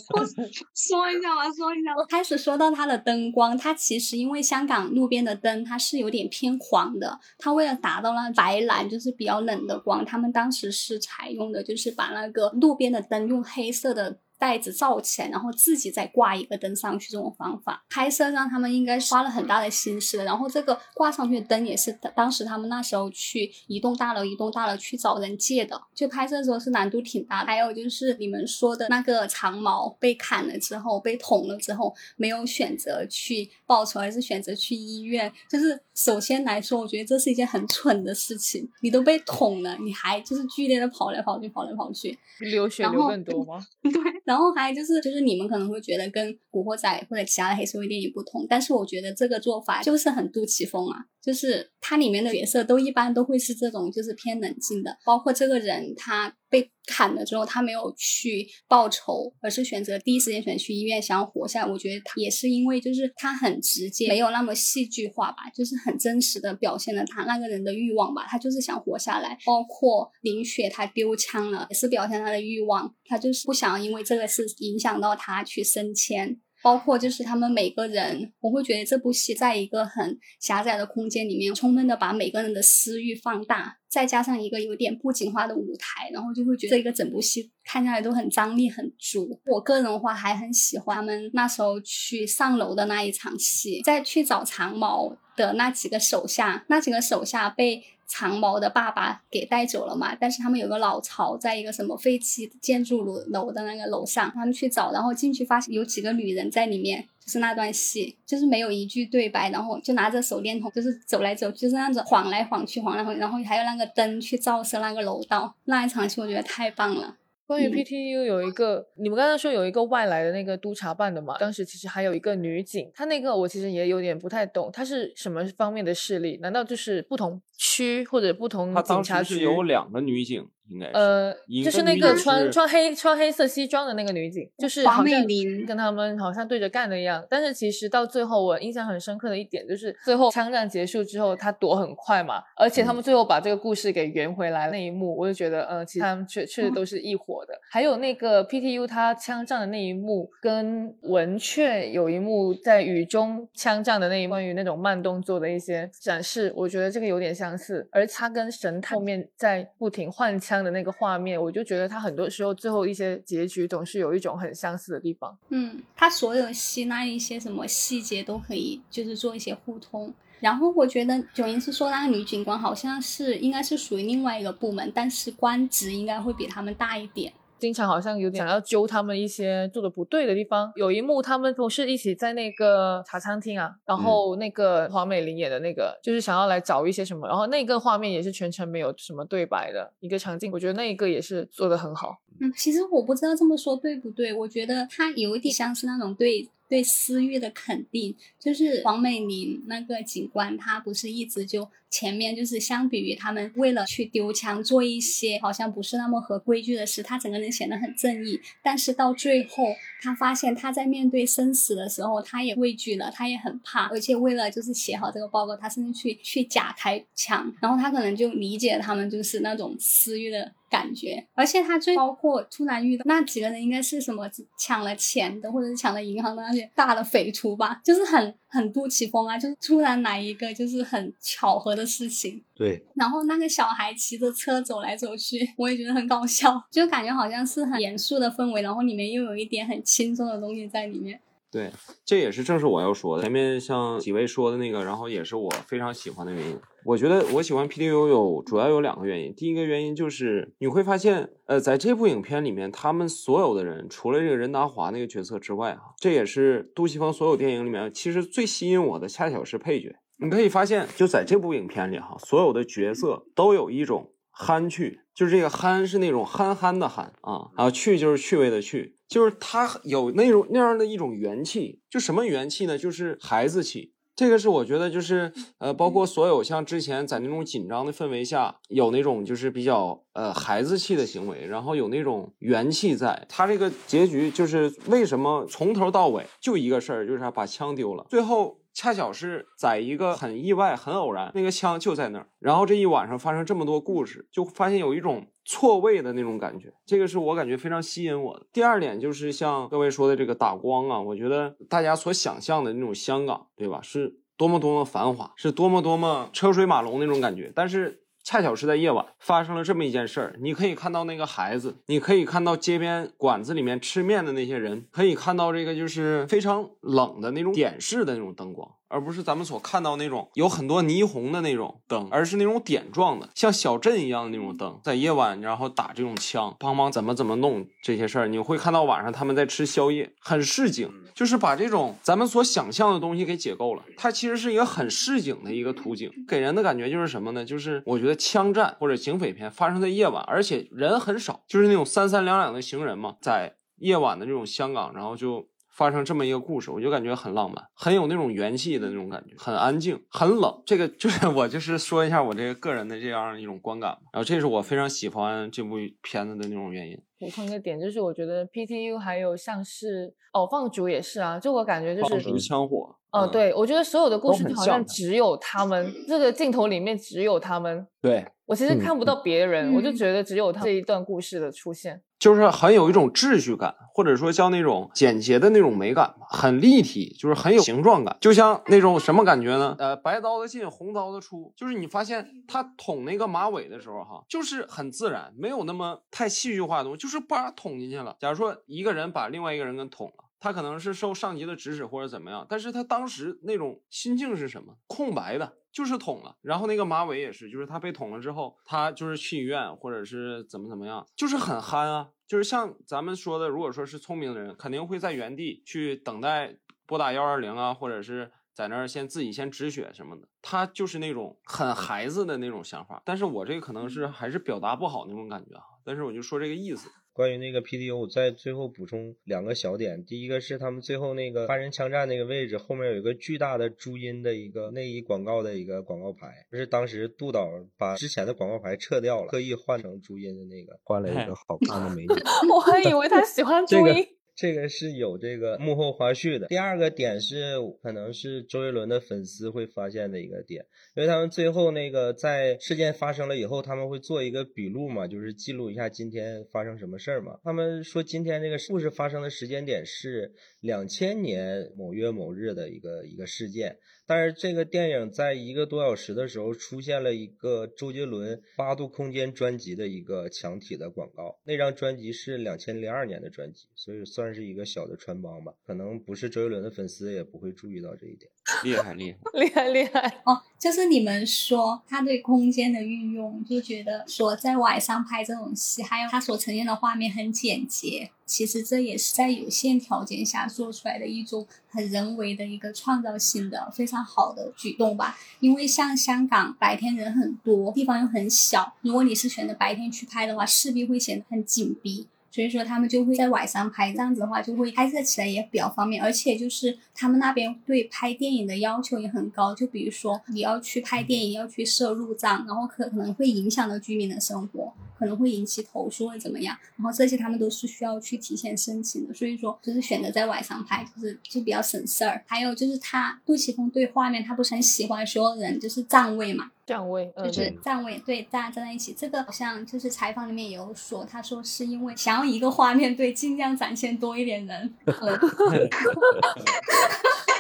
说一下吧，说一下。开始说到它的灯光，它其实因为香港路边的灯它是有点偏黄的，它为了达到那白蓝就是比较冷的光，他们当时是采用的就是把那个路边的灯用黑色的。袋子罩起来，然后自己再挂一个灯上去，这种方法拍摄上他们应该花了很大的心思的。然后这个挂上去的灯也是当时他们那时候去一栋大楼一栋大楼去找人借的，就拍摄的时候是难度挺大的。还有就是你们说的那个长毛被砍了之后被捅了之后，没有选择去报仇，而是选择去医院。就是首先来说，我觉得这是一件很蠢的事情。你都被捅了，你还就是剧烈的跑来跑去，跑来跑去，流血流更多吗？对，然后还有就是就是你们可能会觉得跟《古惑仔》或者其他的黑社会电影不同，但是我觉得这个做法就是很杜琪峰啊，就是它里面的角色都一般都会是这种就是偏冷静的，包括这个人他被砍了之后，他没有去报仇，而是选择第一时间选去医院想要活下来。我觉得他也是因为就是他很直接，没有那么戏剧化吧，就是很真实的表现了他那个人的欲望吧，他就是想活下来。包括林雪他丢枪了，也是表现他的欲望，他就是不想因为这个事影响到他去升迁。包括就是他们每个人，我会觉得这部戏在一个很狭窄的空间里面，充分的把每个人的私欲放大，再加上一个有点布景化的舞台，然后就会觉得这个整部戏看下来都很张力很足。我个人的话还很喜欢他们那时候去上楼的那一场戏，在去找长毛的那几个手下，那几个手下被。长毛的爸爸给带走了嘛？但是他们有个老巢，在一个什么废弃建筑楼楼的那个楼上，他们去找，然后进去发现有几个女人在里面，就是那段戏，就是没有一句对白，然后就拿着手电筒，就是走来走，就是那样子晃来晃去，晃来晃去，然后还有那个灯去照射那个楼道，那一场戏我觉得太棒了。关于嗯 PTU 有一个，你们刚才说有一个外来的那个督察办的嘛？当时其实还有一个女警，她那个我其实也有点不太懂，她是什么方面的势力？难道就是不同区或者不同警察局？时是有两个女警，应该是。呃，就是那个穿穿黑穿黑色西装的那个女警，就是黄美好像玲跟他们好像对着干的一样。但是其实到最后，我印象很深刻的一点就是，最后枪战结束之后，他躲很快嘛，而且他嗯们最后把这个故事给圆回来那一幕，我就觉得，呃，其实他们确确实都是一伙的。还有那个 PTU 他枪战的那一幕，跟文雀有一幕在雨中枪战的那一，关于那种慢动作的一些展示，我觉得这个有点相似。而他跟神探后面在不停换枪的那个画面，我就觉得他很多时候最后一些结局总是有一种很相似的地方。嗯，他所有吸纳一些什么细节都可以，就是做一些互通。然后我觉得九英是说那个女警官好像是应该是属于另外一个部门，但是官职应该会比他们大一点。经常好像有点想要揪他们一些做的不对的地方。有一幕他们不是一起在那个茶餐厅啊，然后那个黄美玲演的那个，就是想要来找一些什么，然后那个画面也是全程没有什么对白的一个场景，我觉得那一个也是做的很好。嗯，其实我不知道这么说对不对，我觉得他有一点像是那种对对私欲的肯定，就是黄美玲那个警官，他不是一直就前面就是相比于他们为了去丢枪做一些好像不是那么合规矩的事，他整个人显得很正义，但是到最后他发现他在面对生死的时候，他也畏惧了，他也很怕，而且为了就是写好这个报告，他甚至去去假开枪，然后他可能就理解他们就是那种私欲的感觉，而且他最包括突然遇到那几个人应该是什么抢了钱的，或者是抢了银行的那些大的匪徒吧，就是很很杜琪峰啊，就是突然来一个就是很巧合的事情，对，然后那个小孩骑着车走来走去，[LAUGHS] 我也觉得很搞笑，就感觉好像是很严肃的氛围，然后里面又有一点很轻松的东西在里面。对，这也是正是我要说的。前面像几位说的那个，然后也是我非常喜欢的原因。我觉得我喜欢 PTU 有主要有两个原因。第一个原因就是你会发现，呃，在这部影片里面，他们所有的人，除了这个任达华那个角色之外，啊，这也是杜琪峰所有电影里面其实最吸引我的，恰巧是配角。你可以发现，就在这部影片里，哈，所有的角色都有一种憨趣，就是这个憨是那种憨憨的憨啊，然后趣就是趣味的趣，就是他有那种那样的一种元气，就什么元气呢？就是孩子气。这个是我觉得就是呃，包括所有像之前在那种紧张的氛围下，有那种就是比较呃孩子气的行为，然后有那种元气在。他这个结局就是为什么从头到尾就一个事儿，就是他把枪丢了，最后。恰巧是在一个很意外、很偶然，那个枪就在那儿，然后这一晚上发生这么多故事，就发现有一种错位的那种感觉，这个是我感觉非常吸引我的。第二点就是像各位说的这个打光啊，我觉得大家所想象的那种香港，对吧？是多么多么繁华，是多么多么车水马龙那种感觉，但是。恰巧是在夜晚发生了这么一件事儿，你可以看到那个孩子，你可以看到街边馆子里面吃面的那些人，可以看到这个就是非常冷的那种点式的那种灯光，而不是咱们所看到那种有很多霓虹的那种灯，而是那种点状的，像小镇一样的那种灯，在夜晚然后打这种枪，帮忙怎么怎么弄这些事儿，你会看到晚上他们在吃宵夜，很市井，就是把这种咱们所想象的东西给解构了。它其实是一个很市井的一个图景，给人的感觉就是什么呢？就是我觉得枪战或者警匪片发生在夜晚，而且人很少，就是那种三三两两的行人嘛，在夜晚的这种香港，然后就。发生这么一个故事，我就感觉很浪漫，很有那种元气的那种感觉，很安静，很冷。这个就是我就是说一下我这个个人的这样一种观感。然后这是我非常喜欢这部片子的那种原因。补充一个点，就是我觉得 PTU 还有像是哦放逐也是啊，就我感觉就是放逐枪火。哦、嗯对，我觉得所有的故事好像像只有他们这个镜头里面只有他们，对，我其实嗯看不到别人，我就嗯觉得只有他这一段故事的出现。就是很有一种秩序感，或者说像那种简洁的那种美感吧，很立体，就是很有形状感，就像那种什么感觉呢？呃，白刀子进，红刀子出，就是你发现他捅那个马尾的时候，哈，就是很自然，没有那么太戏剧化的东西，就是叭捅进去了。假如说一个人把另外一个人给捅了。他可能是受上级的指使或者怎么样，但是他当时那种心境是什么？空白的，就是捅了。然后那个马尾也是，就是他被捅了之后，他就是去医院或者是怎么怎么样，就是很憨啊。就是像咱们说的，如果说是聪明的人，肯定会在原地去等待拨打幺二零啊，或者是在那儿先自己先止血什么的。他就是那种很孩子的那种想法。但是我这个可能是还是表达不好那种感觉啊。但是我就说这个意思。关于那个 PDO，我再最后补充两个小点。第一个是他们最后那个八人枪战那个位置后面有一个巨大的朱茵的一个内衣广告的一个广告牌，就是当时杜导把之前的广告牌撤掉了，特意换成朱茵的那个，换了一个好看的美女。[LAUGHS] 我还以为他喜欢朱茵。这个这个是有这个幕后花絮的。第二个点是，可能是周杰伦的粉丝会发现的一个点，因为他们最后那个在事件发生了以后，他们会做一个笔录嘛，就是记录一下今天发生什么事儿嘛。他们说今天这个故事发生的时间点是两千年某月某日的一个一个事件。但是这个电影在一个多小时的时候出现了一个周杰伦《八度空间》专辑的一个墙体的广告，那张专辑是两千零二年的专辑，所以算是一个小的穿帮吧。可能不是周杰伦的粉丝也不会注意到这一点。厉害厉害，[LAUGHS] 厉害厉害！哦，就是你们说他对空间的运用，就觉得说在晚上拍这种戏，还有他所呈现的画面很简洁。其实这也是在有限条件下做出来的一种很人为的一个创造性的非常好的举动吧。因为像香港白天人很多，地方又很小，如果你是选择白天去拍的话，势必会显得很紧逼。所以说他们就会在晚上拍，这样子的话就会拍摄起来也比较方便，而且就是他们那边对拍电影的要求也很高，就比如说你要去拍电影要去设入账，然后可可能会影响到居民的生活。可能会引起投诉或怎么样，然后这些他们都是需要去提前申请的，所以说就是选择在晚上拍，就是就比较省事儿。还有就是他杜琪峰对画面，他不是很喜欢所有人就是站位嘛，站位，嗯就是站位对大家站在一起。这个好像就是采访里面也有说，他说是因为想要一个画面对尽量展现多一点人。[LAUGHS] [LAUGHS]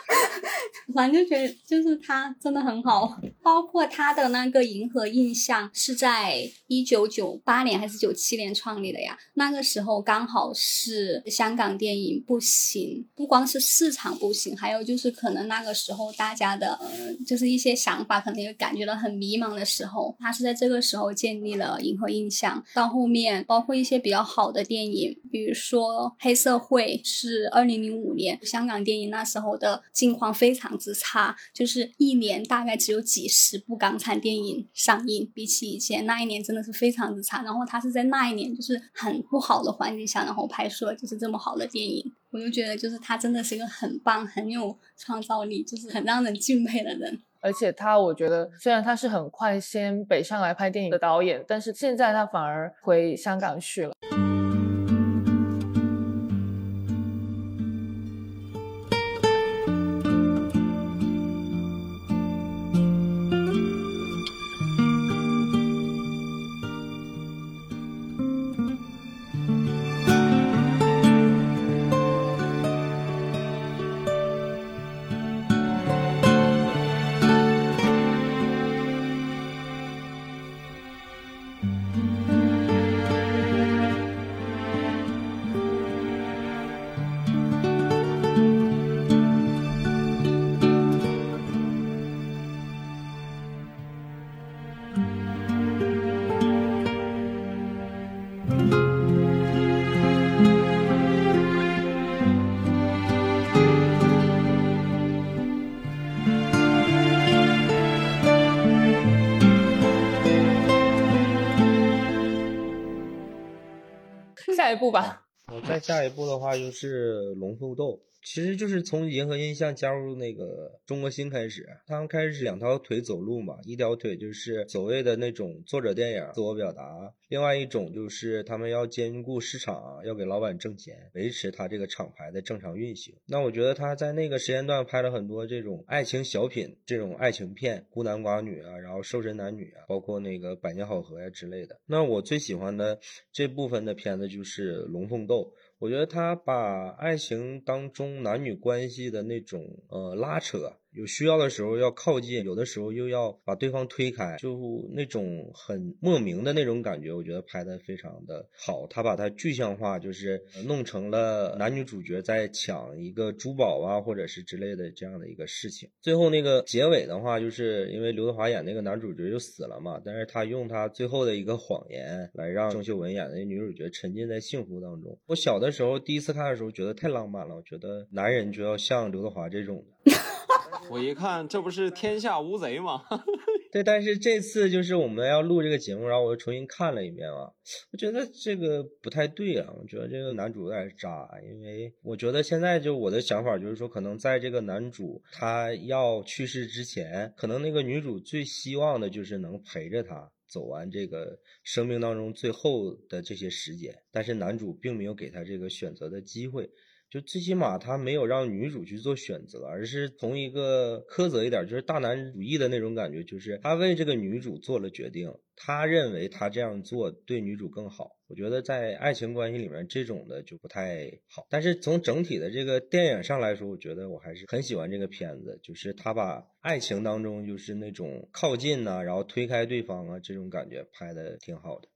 反正就觉得就是他真的很好，包括他的那个银河印象是在一九九八年还是九七年创立的呀？那个时候刚好是香港电影不行，不光是市场不行，还有就是可能那个时候大家的就是一些想法可能也感觉到很迷茫的时候，他是在这个时候建立了银河印象。到后面包括一些比较好的电影，比如说黑社会是二零零五年香港电影那时候的境况非常之差，就是一年大概只有几十部港产电影上映，比起以前那一年真的是非常之差。然后他是在那一年就是很不好的环境下，然后拍摄就是这么好的电影，我就觉得就是他真的是一个很棒、很有创造力，就是很让人敬佩的人。而且他，我觉得虽然他是很快先北上来拍电影的导演，但是现在他反而回香港去了。下一步吧。我再下一步的话就是龙凤斗，其实就是从银河印象加入那个中国新开始，他们开始两条腿走路嘛，一条腿就是所谓的那种作者电影自我表达，另外一种就是他们要兼顾市场，要给老板挣钱，维持他这个厂牌的正常运行。那我觉得他在那个时间段拍了很多这种爱情小品，这种爱情片，孤男寡女啊，然后瘦身男女啊，包括那个百年好合呀之类的。那我最喜欢的这部分的片子就是龙凤斗。我觉得他把爱情当中男女关系的那种呃拉扯，有需要的时候要靠近，有的时候又要把对方推开，就那种很莫名的那种感觉，我觉得拍的非常的好。他把它具象化，就是弄成了男女主角在抢一个珠宝啊，或者是之类的这样的一个事情。最后那个结尾的话，就是因为刘德华演那个男主角就死了嘛，但是他用他最后的一个谎言来让郑秀文演的女主角沉浸在幸福当中。我小的时候第一次看的时候觉得太浪漫了，我觉得男人就要像刘德华这种。[LAUGHS] [LAUGHS] 我一看这不是天下无贼吗？[LAUGHS] 对，但是这次就是我们要录这个节目，然后我又重新看了一遍啊，我觉得这个不太对啊，我觉得这个男主有点渣，因为我觉得现在就我的想法就是说，可能在这个男主他要去世之前，可能那个女主最希望的就是能陪着他。走完这个生命当中最后的这些时间，但是男主并没有给他这个选择的机会。就最起码他没有让女主去做选择，而是从一个苛责一点，就是大男主义的那种感觉，就是他为这个女主做了决定，他认为他这样做对女主更好。我觉得在爱情关系里面，这种的就不太好。但是从整体的这个电影上来说，我觉得我还是很喜欢这个片子，就是他把爱情当中就是那种靠近呐，然后推开对方啊这种感觉拍的挺好的。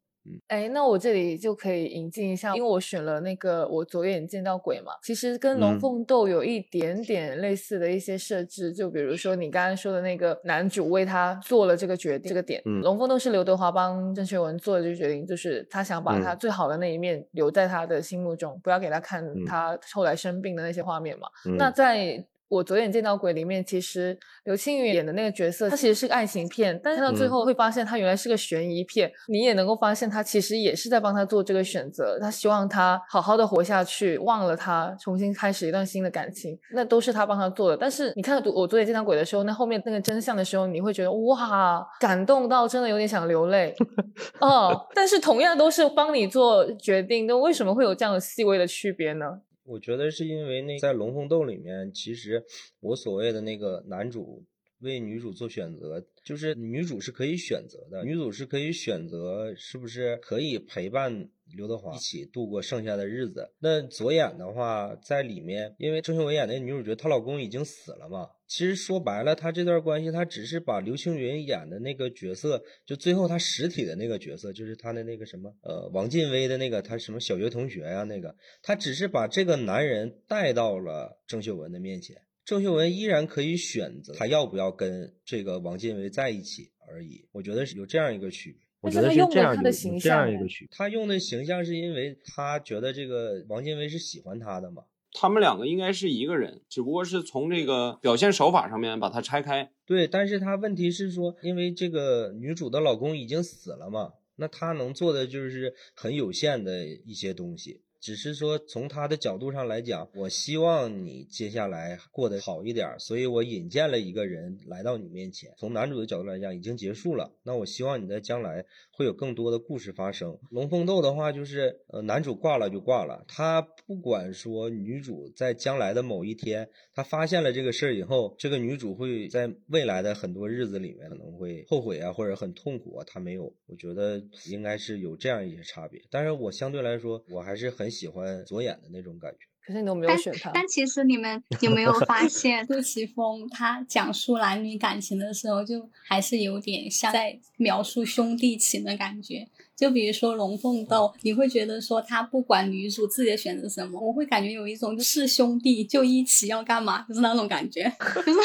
哎，那我这里就可以引进一下，因为我选了那个我左眼见到鬼嘛，其实跟龙凤斗有一点点类似的一些设置，就比如说你刚刚说的那个男主为他做了这个决定，这个点，龙凤斗是刘德华帮郑秀文做的这个决定，就是他想把他最好的那一面留在他的心目中，不要给他看他后来生病的那些画面嘛。那在我左眼见到鬼里面，其实刘青云演的那个角色，他其实是个爱情片，但是到最后会发现他原来是个悬疑片。你也能够发现他其实也是在帮他做这个选择，他希望他好好的活下去，忘了他，重新开始一段新的感情，那都是他帮他做的。但是你看到我左眼见到鬼的时候，那后面那个真相的时候，你会觉得哇，感动到真的有点想流泪。[LAUGHS] 哦，但是同样都是帮你做决定，那为什么会有这样的细微的区别呢？我觉得是因为那在《龙凤斗》里面，其实我所谓的那个男主为女主做选择，就是女主是可以选择的，女主是可以选择是不是可以陪伴。刘德华一起度过剩下的日子。那左眼的话，在里面，因为郑秀文演那女主角，她老公已经死了嘛。其实说白了，她这段关系，她只是把刘青云演的那个角色，就最后她实体的那个角色，就是她的那个什么，呃，王劲威的那个，他什么小学同学呀，那个，她只是把这个男人带到了郑秀文的面前。郑秀文依然可以选择她要不要跟这个王劲威在一起而已。我觉得是有这样一个区别。我觉得是这样一个这样一个区别，他用的形象是因为他觉得这个王劲威是喜欢他的嘛？他们两个应该是一个人，只不过是从这个表现手法上面把它拆开。对，但是他问题是说，因为这个女主的老公已经死了嘛，那他能做的就是很有限的一些东西。只是说，从他的角度上来讲，我希望你接下来过得好一点，所以我引荐了一个人来到你面前。从男主的角度来讲，已经结束了。那我希望你在将来会有更多的故事发生。龙凤斗的话，就是呃，男主挂了就挂了，他不管说女主在将来的某一天，他发现了这个事儿以后，这个女主会在未来的很多日子里面可能会后悔啊，或者很痛苦啊。他没有，我觉得应该是有这样一些差别。但是我相对来说，我还是很。喜欢左眼的那种感觉，可是你都没有选他。但其实你们有没有发现，[LAUGHS] 杜琪峰他讲述男女感情的时候，就还是有点像在描述兄弟情的感觉。就比如说《龙凤斗》，你会觉得说他不管女主自己的选择什么，我会感觉有一种就是兄弟就一起要干嘛，就是那种感觉，就 [LAUGHS] 是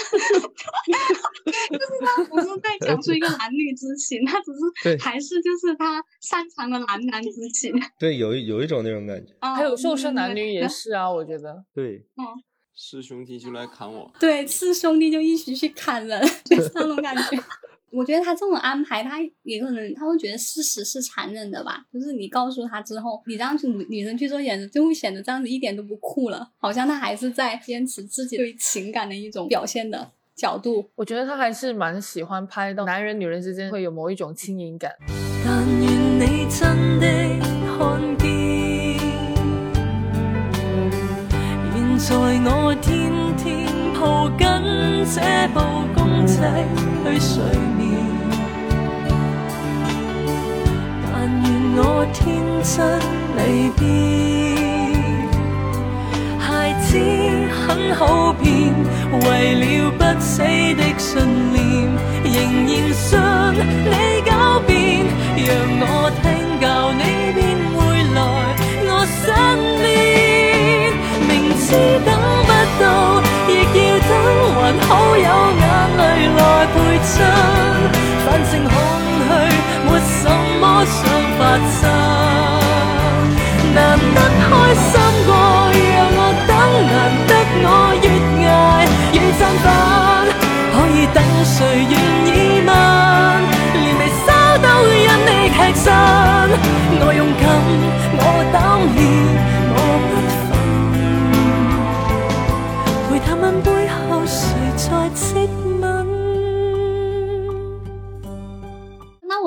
就是他不是在讲述一个男女之情，他只是还是就是他擅长的男男之情。对，有有一种那种感觉。还有瘦身男女也是啊，我觉得。对。嗯。是兄弟就来砍我。对，是兄弟就一起去砍人，[LAUGHS] 就是那种感觉。我觉得他这种安排，他也可能他会觉得事实是残忍的吧。就是你告诉他之后，你让女女生去做选择，就会显得这样子一点都不酷了，好像他还是在坚持自己对情感的一种表现的角度。我觉得他还是蛮喜欢拍到男人女人之间会有某一种轻盈感。但愿你真的看见，现在我天天抱紧这部公仔去睡。愿我天真离别，孩子很好骗，为了不死的信念，仍然信你。狡辩，让我听教你。便会来我身边。明知等不到，亦要等，还好有眼泪来陪衬，反正空虚。没什么想难得开心过，让我等，难得我越挨越振奋，可以等谁。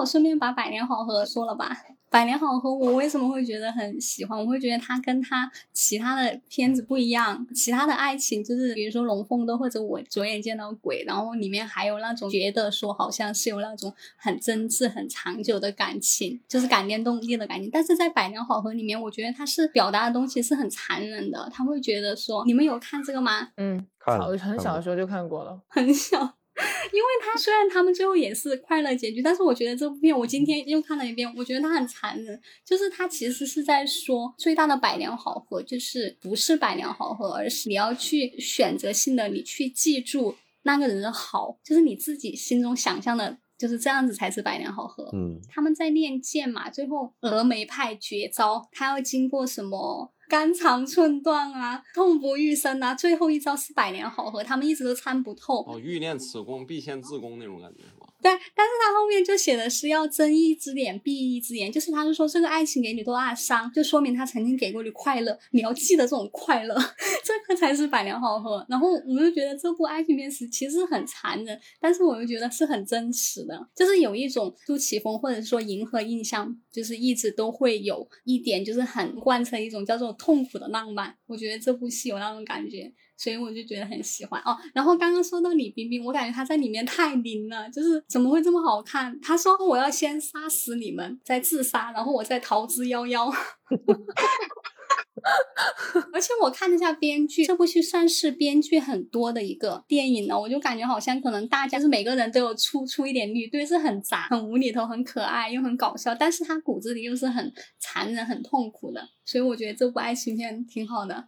顺便把《百年好合》说了吧。《百年好合》我为什么会觉得很喜欢？我会觉得它跟它其他的片子不一样。其他的爱情就是比如说《龙凤斗》或者我左眼见到鬼，然后里面还有那种觉得说好像是有那种很真挚、很长久的感情，就是感天动地的感情。但是在《百年好合》里面，我觉得它是表达的东西是很残忍的。他会觉得说，你们有看这个吗？嗯，看了小很小的时候就看过了。很小。因为他虽然他们最后也是快乐结局，但是我觉得这部片我今天又看了一遍，我觉得他很残忍。就是他其实是在说最大的百年好合，就是不是百年好合，而是你要去选择性的你去记住那个人的好，就是你自己心中想象的，就是这样子才是百年好合。嗯，他们在练剑嘛，最后峨眉派绝招，他要经过什么肝肠寸断啊，痛不欲生啊，最后一招是百年好合，他们一直都参不透。哦，欲练此功，必先自宫那种感觉对，但是他后面就写的是要睁一只眼闭一只眼，就是他是说这个爱情给你多大的伤，就说明他曾经给过你快乐，你要记得这种快乐，[LAUGHS] 这个才是百年好合。然后我就觉得这部爱情片是其实很残忍，但是我又觉得是很真实的，就是有一种杜琪峰或者说银河印象，就是一直都会有一点就是很贯彻一种叫做痛苦的浪漫。我觉得这部戏有那种感觉。所以我就觉得很喜欢哦。然后刚刚说到李冰冰，我感觉她在里面太灵了，就是怎么会这么好看？她说我要先杀死你们，再自杀，然后我再逃之夭夭。[LAUGHS] 而且我看了一下编剧，这部剧算是编剧很多的一个电影了。我就感觉好像可能大家是每个人都有出出一点力，对，是很杂、很无厘头、很可爱又很搞笑，但是他骨子里又是很残忍、很痛苦的。所以我觉得这部爱情片挺好的。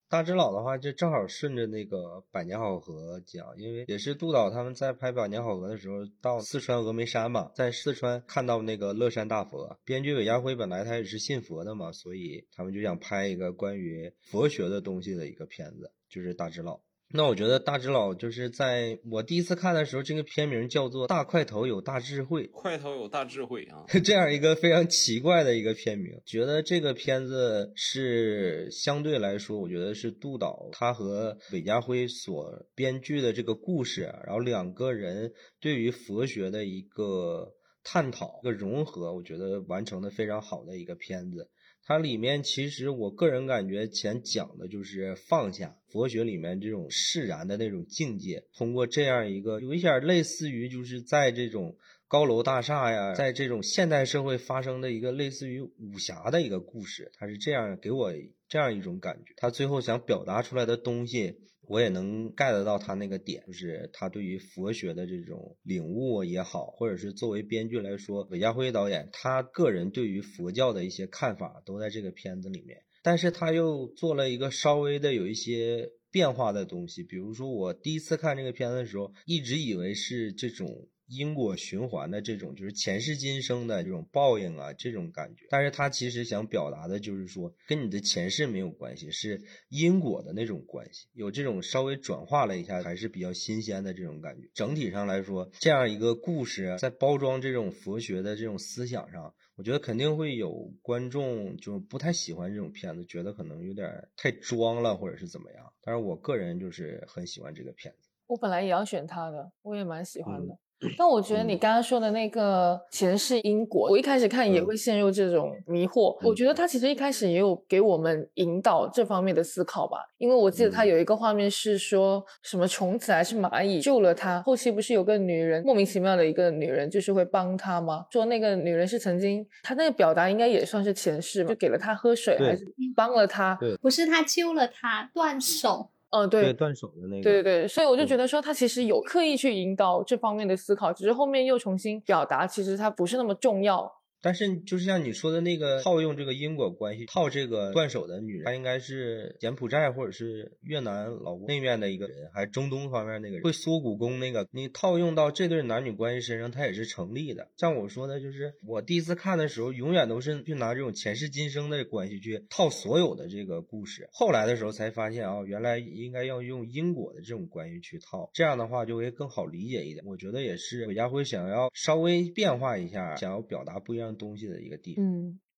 大只佬的话，就正好顺着那个《百年好合》讲，因为也是杜导他们在拍《百年好合》的时候，到四川峨眉山嘛，在四川看到那个乐山大佛。编剧韦家辉本来他也是信佛的嘛，所以他们就想拍一个关于佛学的东西的一个片子，就是大只佬。那我觉得大智老就是在我第一次看的时候，这个片名叫做《大块头有大智慧》，块头有大智慧啊！[LAUGHS] 这样一个非常奇怪的一个片名，觉得这个片子是相对来说，我觉得是杜导他和韦家辉所编剧的这个故事，然后两个人对于佛学的一个探讨、一个融合，我觉得完成的非常好的一个片子。它里面其实我个人感觉，前讲的就是放下佛学里面这种释然的那种境界，通过这样一个有一点类似于就是在这种高楼大厦呀，在这种现代社会发生的一个类似于武侠的一个故事，它是这样给我这样一种感觉。他最后想表达出来的东西。我也能 get 到他那个点，就是他对于佛学的这种领悟也好，或者是作为编剧来说，韦家辉导演他个人对于佛教的一些看法都在这个片子里面，但是他又做了一个稍微的有一些变化的东西，比如说我第一次看这个片子的时候，一直以为是这种。因果循环的这种，就是前世今生的这种报应啊，这种感觉。但是他其实想表达的就是说，跟你的前世没有关系，是因果的那种关系。有这种稍微转化了一下，还是比较新鲜的这种感觉。整体上来说，这样一个故事在包装这种佛学的这种思想上，我觉得肯定会有观众就不太喜欢这种片子，觉得可能有点太装了，或者是怎么样。但是我个人就是很喜欢这个片子。我本来也要选他的，我也蛮喜欢的。但我觉得你刚刚说的那个前世因果，我一开始看也会陷入这种迷惑。我觉得他其实一开始也有给我们引导这方面的思考吧，因为我记得他有一个画面是说什么虫子还是蚂蚁救了他，后期不是有个女人莫名其妙的一个女人就是会帮他吗？说那个女人是曾经，他那个表达应该也算是前世嘛，就给了他喝水还是帮了他？对，不是他救了他断手。嗯，对，断手的那个，对对对，所以我就觉得说他其实有刻意去引导这方面的思考，只是后面又重新表达，其实他不是那么重要。但是就是像你说的那个套用这个因果关系，套这个断手的女人，她应该是柬埔寨或者是越南老挝那面的一个人，还是中东方面那个人会缩骨功那个，你套用到这对男女关系身上，它也是成立的。像我说的，就是我第一次看的时候，永远都是去拿这种前世今生的关系去套所有的这个故事。后来的时候才发现啊，原来应该要用因果的这种关系去套，这样的话就会更好理解一点。我觉得也是韦家辉想要稍微变化一下，想要表达不一样东西的一个地方。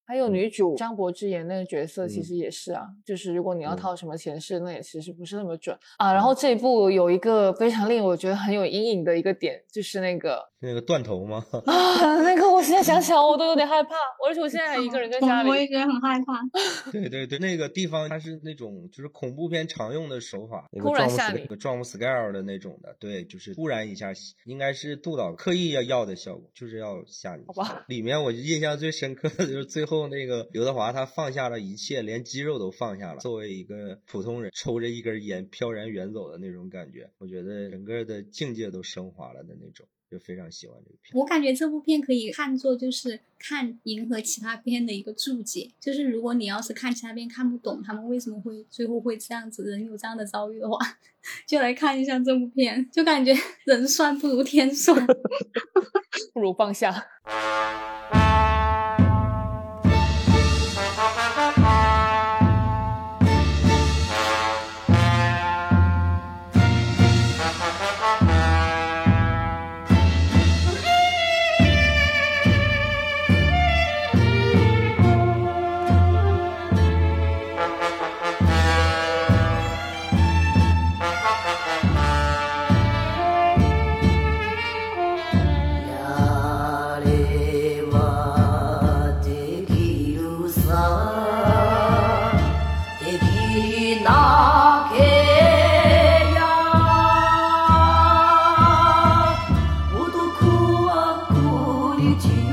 还有女主张柏芝演那个角色，其嗯实也是啊，就是如果你要嗯套什么前世，那也其实不是那么准啊。然后这一部有一个非常令我觉得很有阴影的一个点，就是那个那个断头吗？啊，那个我现在想想我都有点害怕，而且我现在还一个 [LAUGHS] 人在家里。我也觉得很害怕。[LAUGHS] 对对对，那个地方它是那种就是恐怖片常用的手法，那个突然吓你那个 jump scare 的那种的，对，就是突然一下，应该是杜导刻意要要的效果，就是要吓你。好吧，里面我印象最深刻的就是最后那个刘德华他放下了一切，连肌肉都放下了，作为一个普通人抽着一根烟飘然远走的那种感觉，我觉得整个的境界都升华了的那种，就非常喜欢这个片。我感觉这部片可以看作就是看银河其他片的一个注解，就是如果你要是看其他片看不懂他们为什么会最后会这样子，人有这样的遭遇的话，[LAUGHS] 就来看一下这部片，就感觉人算不如天算。不 [LAUGHS] 如放下。孤立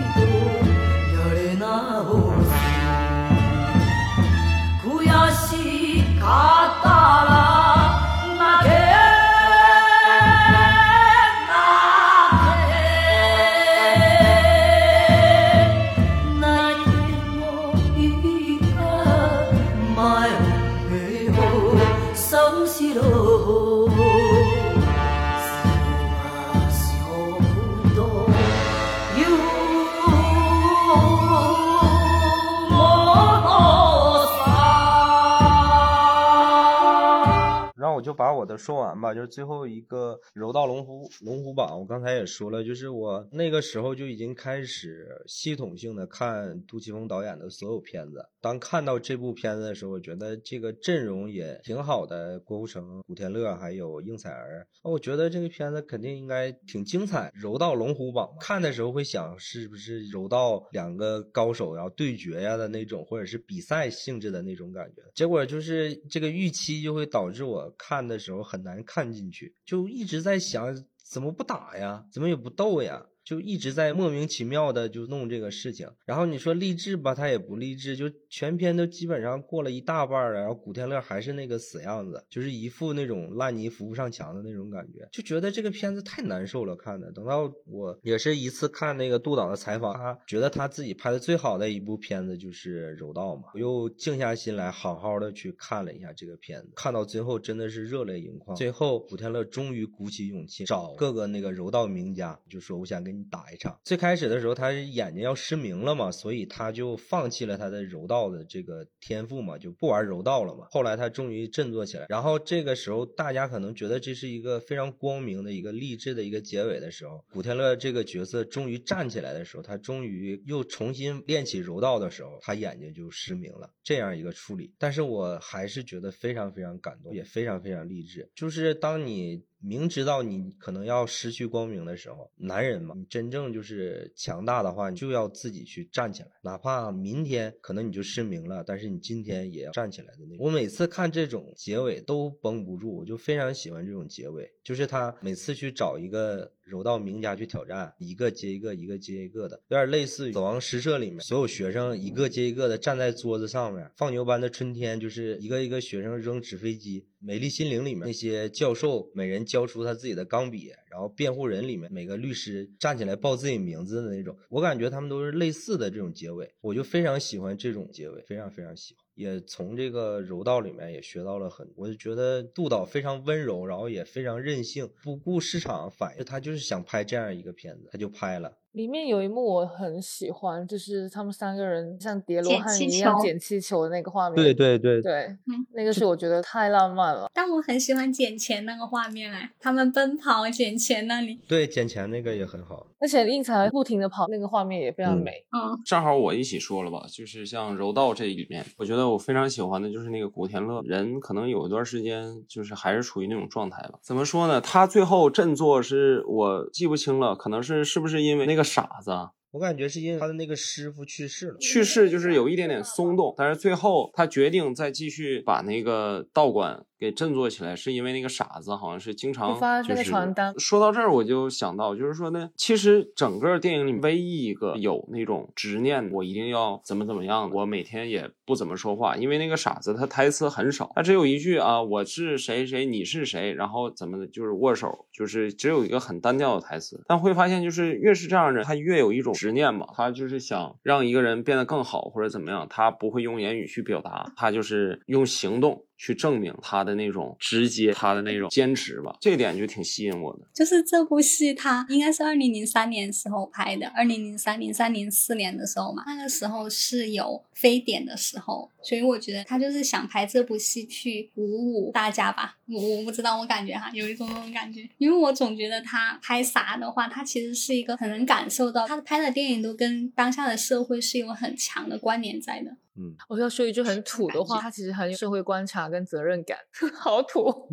说完吧，就是最后一个柔道龙虎龙虎榜，我刚才也说了，就是我那个时候就已经开始系统性的看杜琪峰导演的所有片子。当看到这部片子的时候，我觉得这个阵容也挺好的，郭富城、古天乐还有应采儿，我觉得这个片子肯定应该挺精彩。柔道龙虎榜看的时候会想，是不是柔道两个高手要对决呀的那种，或者是比赛性质的那种感觉。结果就是这个预期就会导致我看的时候很难看进去，就一直在想怎么不打呀，怎么也不斗呀。就一直在莫名其妙的就弄这个事情，然后你说励志吧，他也不励志，就全篇都基本上过了一大半了，然后古天乐还是那个死样子，就是一副那种烂泥扶不上墙的那种感觉，就觉得这个片子太难受了看的。等到我也是一次看那个杜导的采访，他觉得他自己拍的最好的一部片子就是《柔道》嘛，我又静下心来好好的去看了一下这个片子，看到最后真的是热泪盈眶。最后古天乐终于鼓起勇气找各个那个柔道名家，就说我想跟给你打一场。最开始的时候他眼睛要失明了嘛，所以他就放弃了他的柔道的这个天赋嘛，就不玩柔道了嘛。后来他终于振作起来，然后这个时候大家可能觉得这是一个非常光明的一个励志的一个结尾的时候，古天乐这个角色终于站起来的时候，他终于又重新练起柔道的时候，他眼睛就失明了，这样一个处理。但是我还是觉得非常非常感动，也非常非常励志。就是当你明知道你可能要失去光明的时候，男人嘛，你真正就是强大的话，你就要自己去站起来，哪怕明天可能你就失明了，但是你今天也要站起来的那种。我每次看这种结尾都绷不住，我就非常喜欢这种结尾，就是他每次去找一个柔道名家去挑战，一个接一个，一个接一个的，有点类似于《死亡诗社》里面所有学生一个接一个的站在桌子上面，放牛班的春天就是一个一个学生扔纸飞机。美丽心灵》里面那些教授每人交出他自己的钢笔，然后辩护人里面每个律师站起来报自己名字的那种，我感觉他们都是类似的这种结尾，我就非常喜欢这种结尾，非常非常喜欢。也从这个柔道里面也学到了很，我就觉得杜导非常温柔，然后也非常任性，不顾市场反应，他就是想拍这样一个片子，他就拍了。里面有一幕我很喜欢，就是他们三个人像叠罗汉一样捡气球的那个画面。对对对，对，嗯那个是我觉得太浪漫了。但我很喜欢捡钱那个画面哎，他们奔跑捡钱那里，对捡钱那个也很好。而且应采不停的跑，那个画面也非常嗯美。嗯，正好我一起说了吧，就是像柔道这里面，我觉得我非常喜欢的就是那个古天乐，人可能有一段时间就是还是处于那种状态吧。怎么说呢？他最后振作是我记不清了，可能是是不是因为那个傻子啊。我感觉是因为他的那个师傅去世了，去世，就是有一点点松动，但是最后他决定再继续把那个道馆给振作起来，是因为那个傻子好像是经常就发那个就是传单说到这儿，我就想到，就是说呢，其实整个电影里唯一一个有那种执念，我一定要怎么怎么样，我每天也不怎么说话，因为那个傻子他台词很少，他只有一句啊，我是谁谁，你是谁，然后怎么的，就是握手，就是只有一个很单调的台词。但会发现，就是越是这样的人，他越有一种执念嘛，他就是想让一个人变得更好或者怎么样，他不会用言语去表达，他就是用行动。去证明他的那种直接，他的那种坚持吧，这点就挺吸引我的。就是这部戏它应该是二零零三年时候拍的，二零零三、零三、零四年的时候嘛，那个时候是有非典的时候，所以我觉得他就是想拍这部戏去鼓舞大家吧。我我不知道，我感觉哈有一种那种感觉，因为我总觉得他拍啥的话，他其实是一个很能感受到他拍的电影都跟当下的社会是有很强的关联在的。嗯，我要说一句很土的话，他其实很有社会观察跟责任感，好土。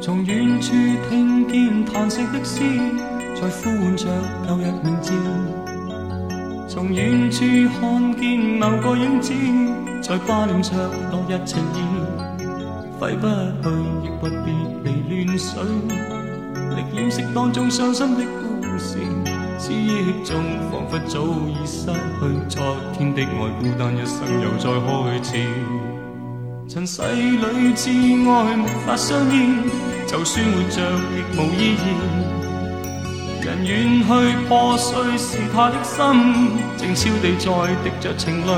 从远处听见叹息的诗，在呼唤着旧日名字。从远处看见某个影子，在掛念着落日情意。揮不去，亦不必離亂水，力掩飾當中傷心的故事。思憶中彷彿早已失去昨天的愛，孤單一生又再開始。尘世裏摯愛沒法相依，就算活着亦無意義。人遠去破碎是他的心，静悄地在滴着情淚，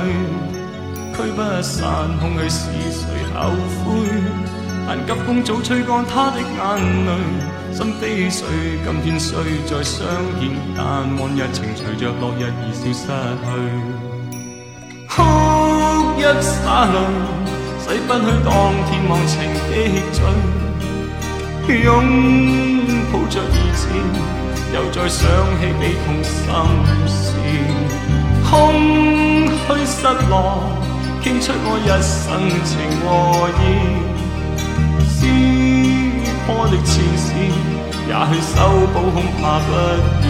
吹不散空虛是誰後悔？但急風早吹乾他的眼淚，心非碎，今天雖再相見，但往日情隨着落日而消失去。哭一灑淚，洗不去當天忘情的罪，擁抱着兒子，又再想起悲痛心事，空虛失落，倾出我一生情和意。撕破的前事，也许修补恐怕不易。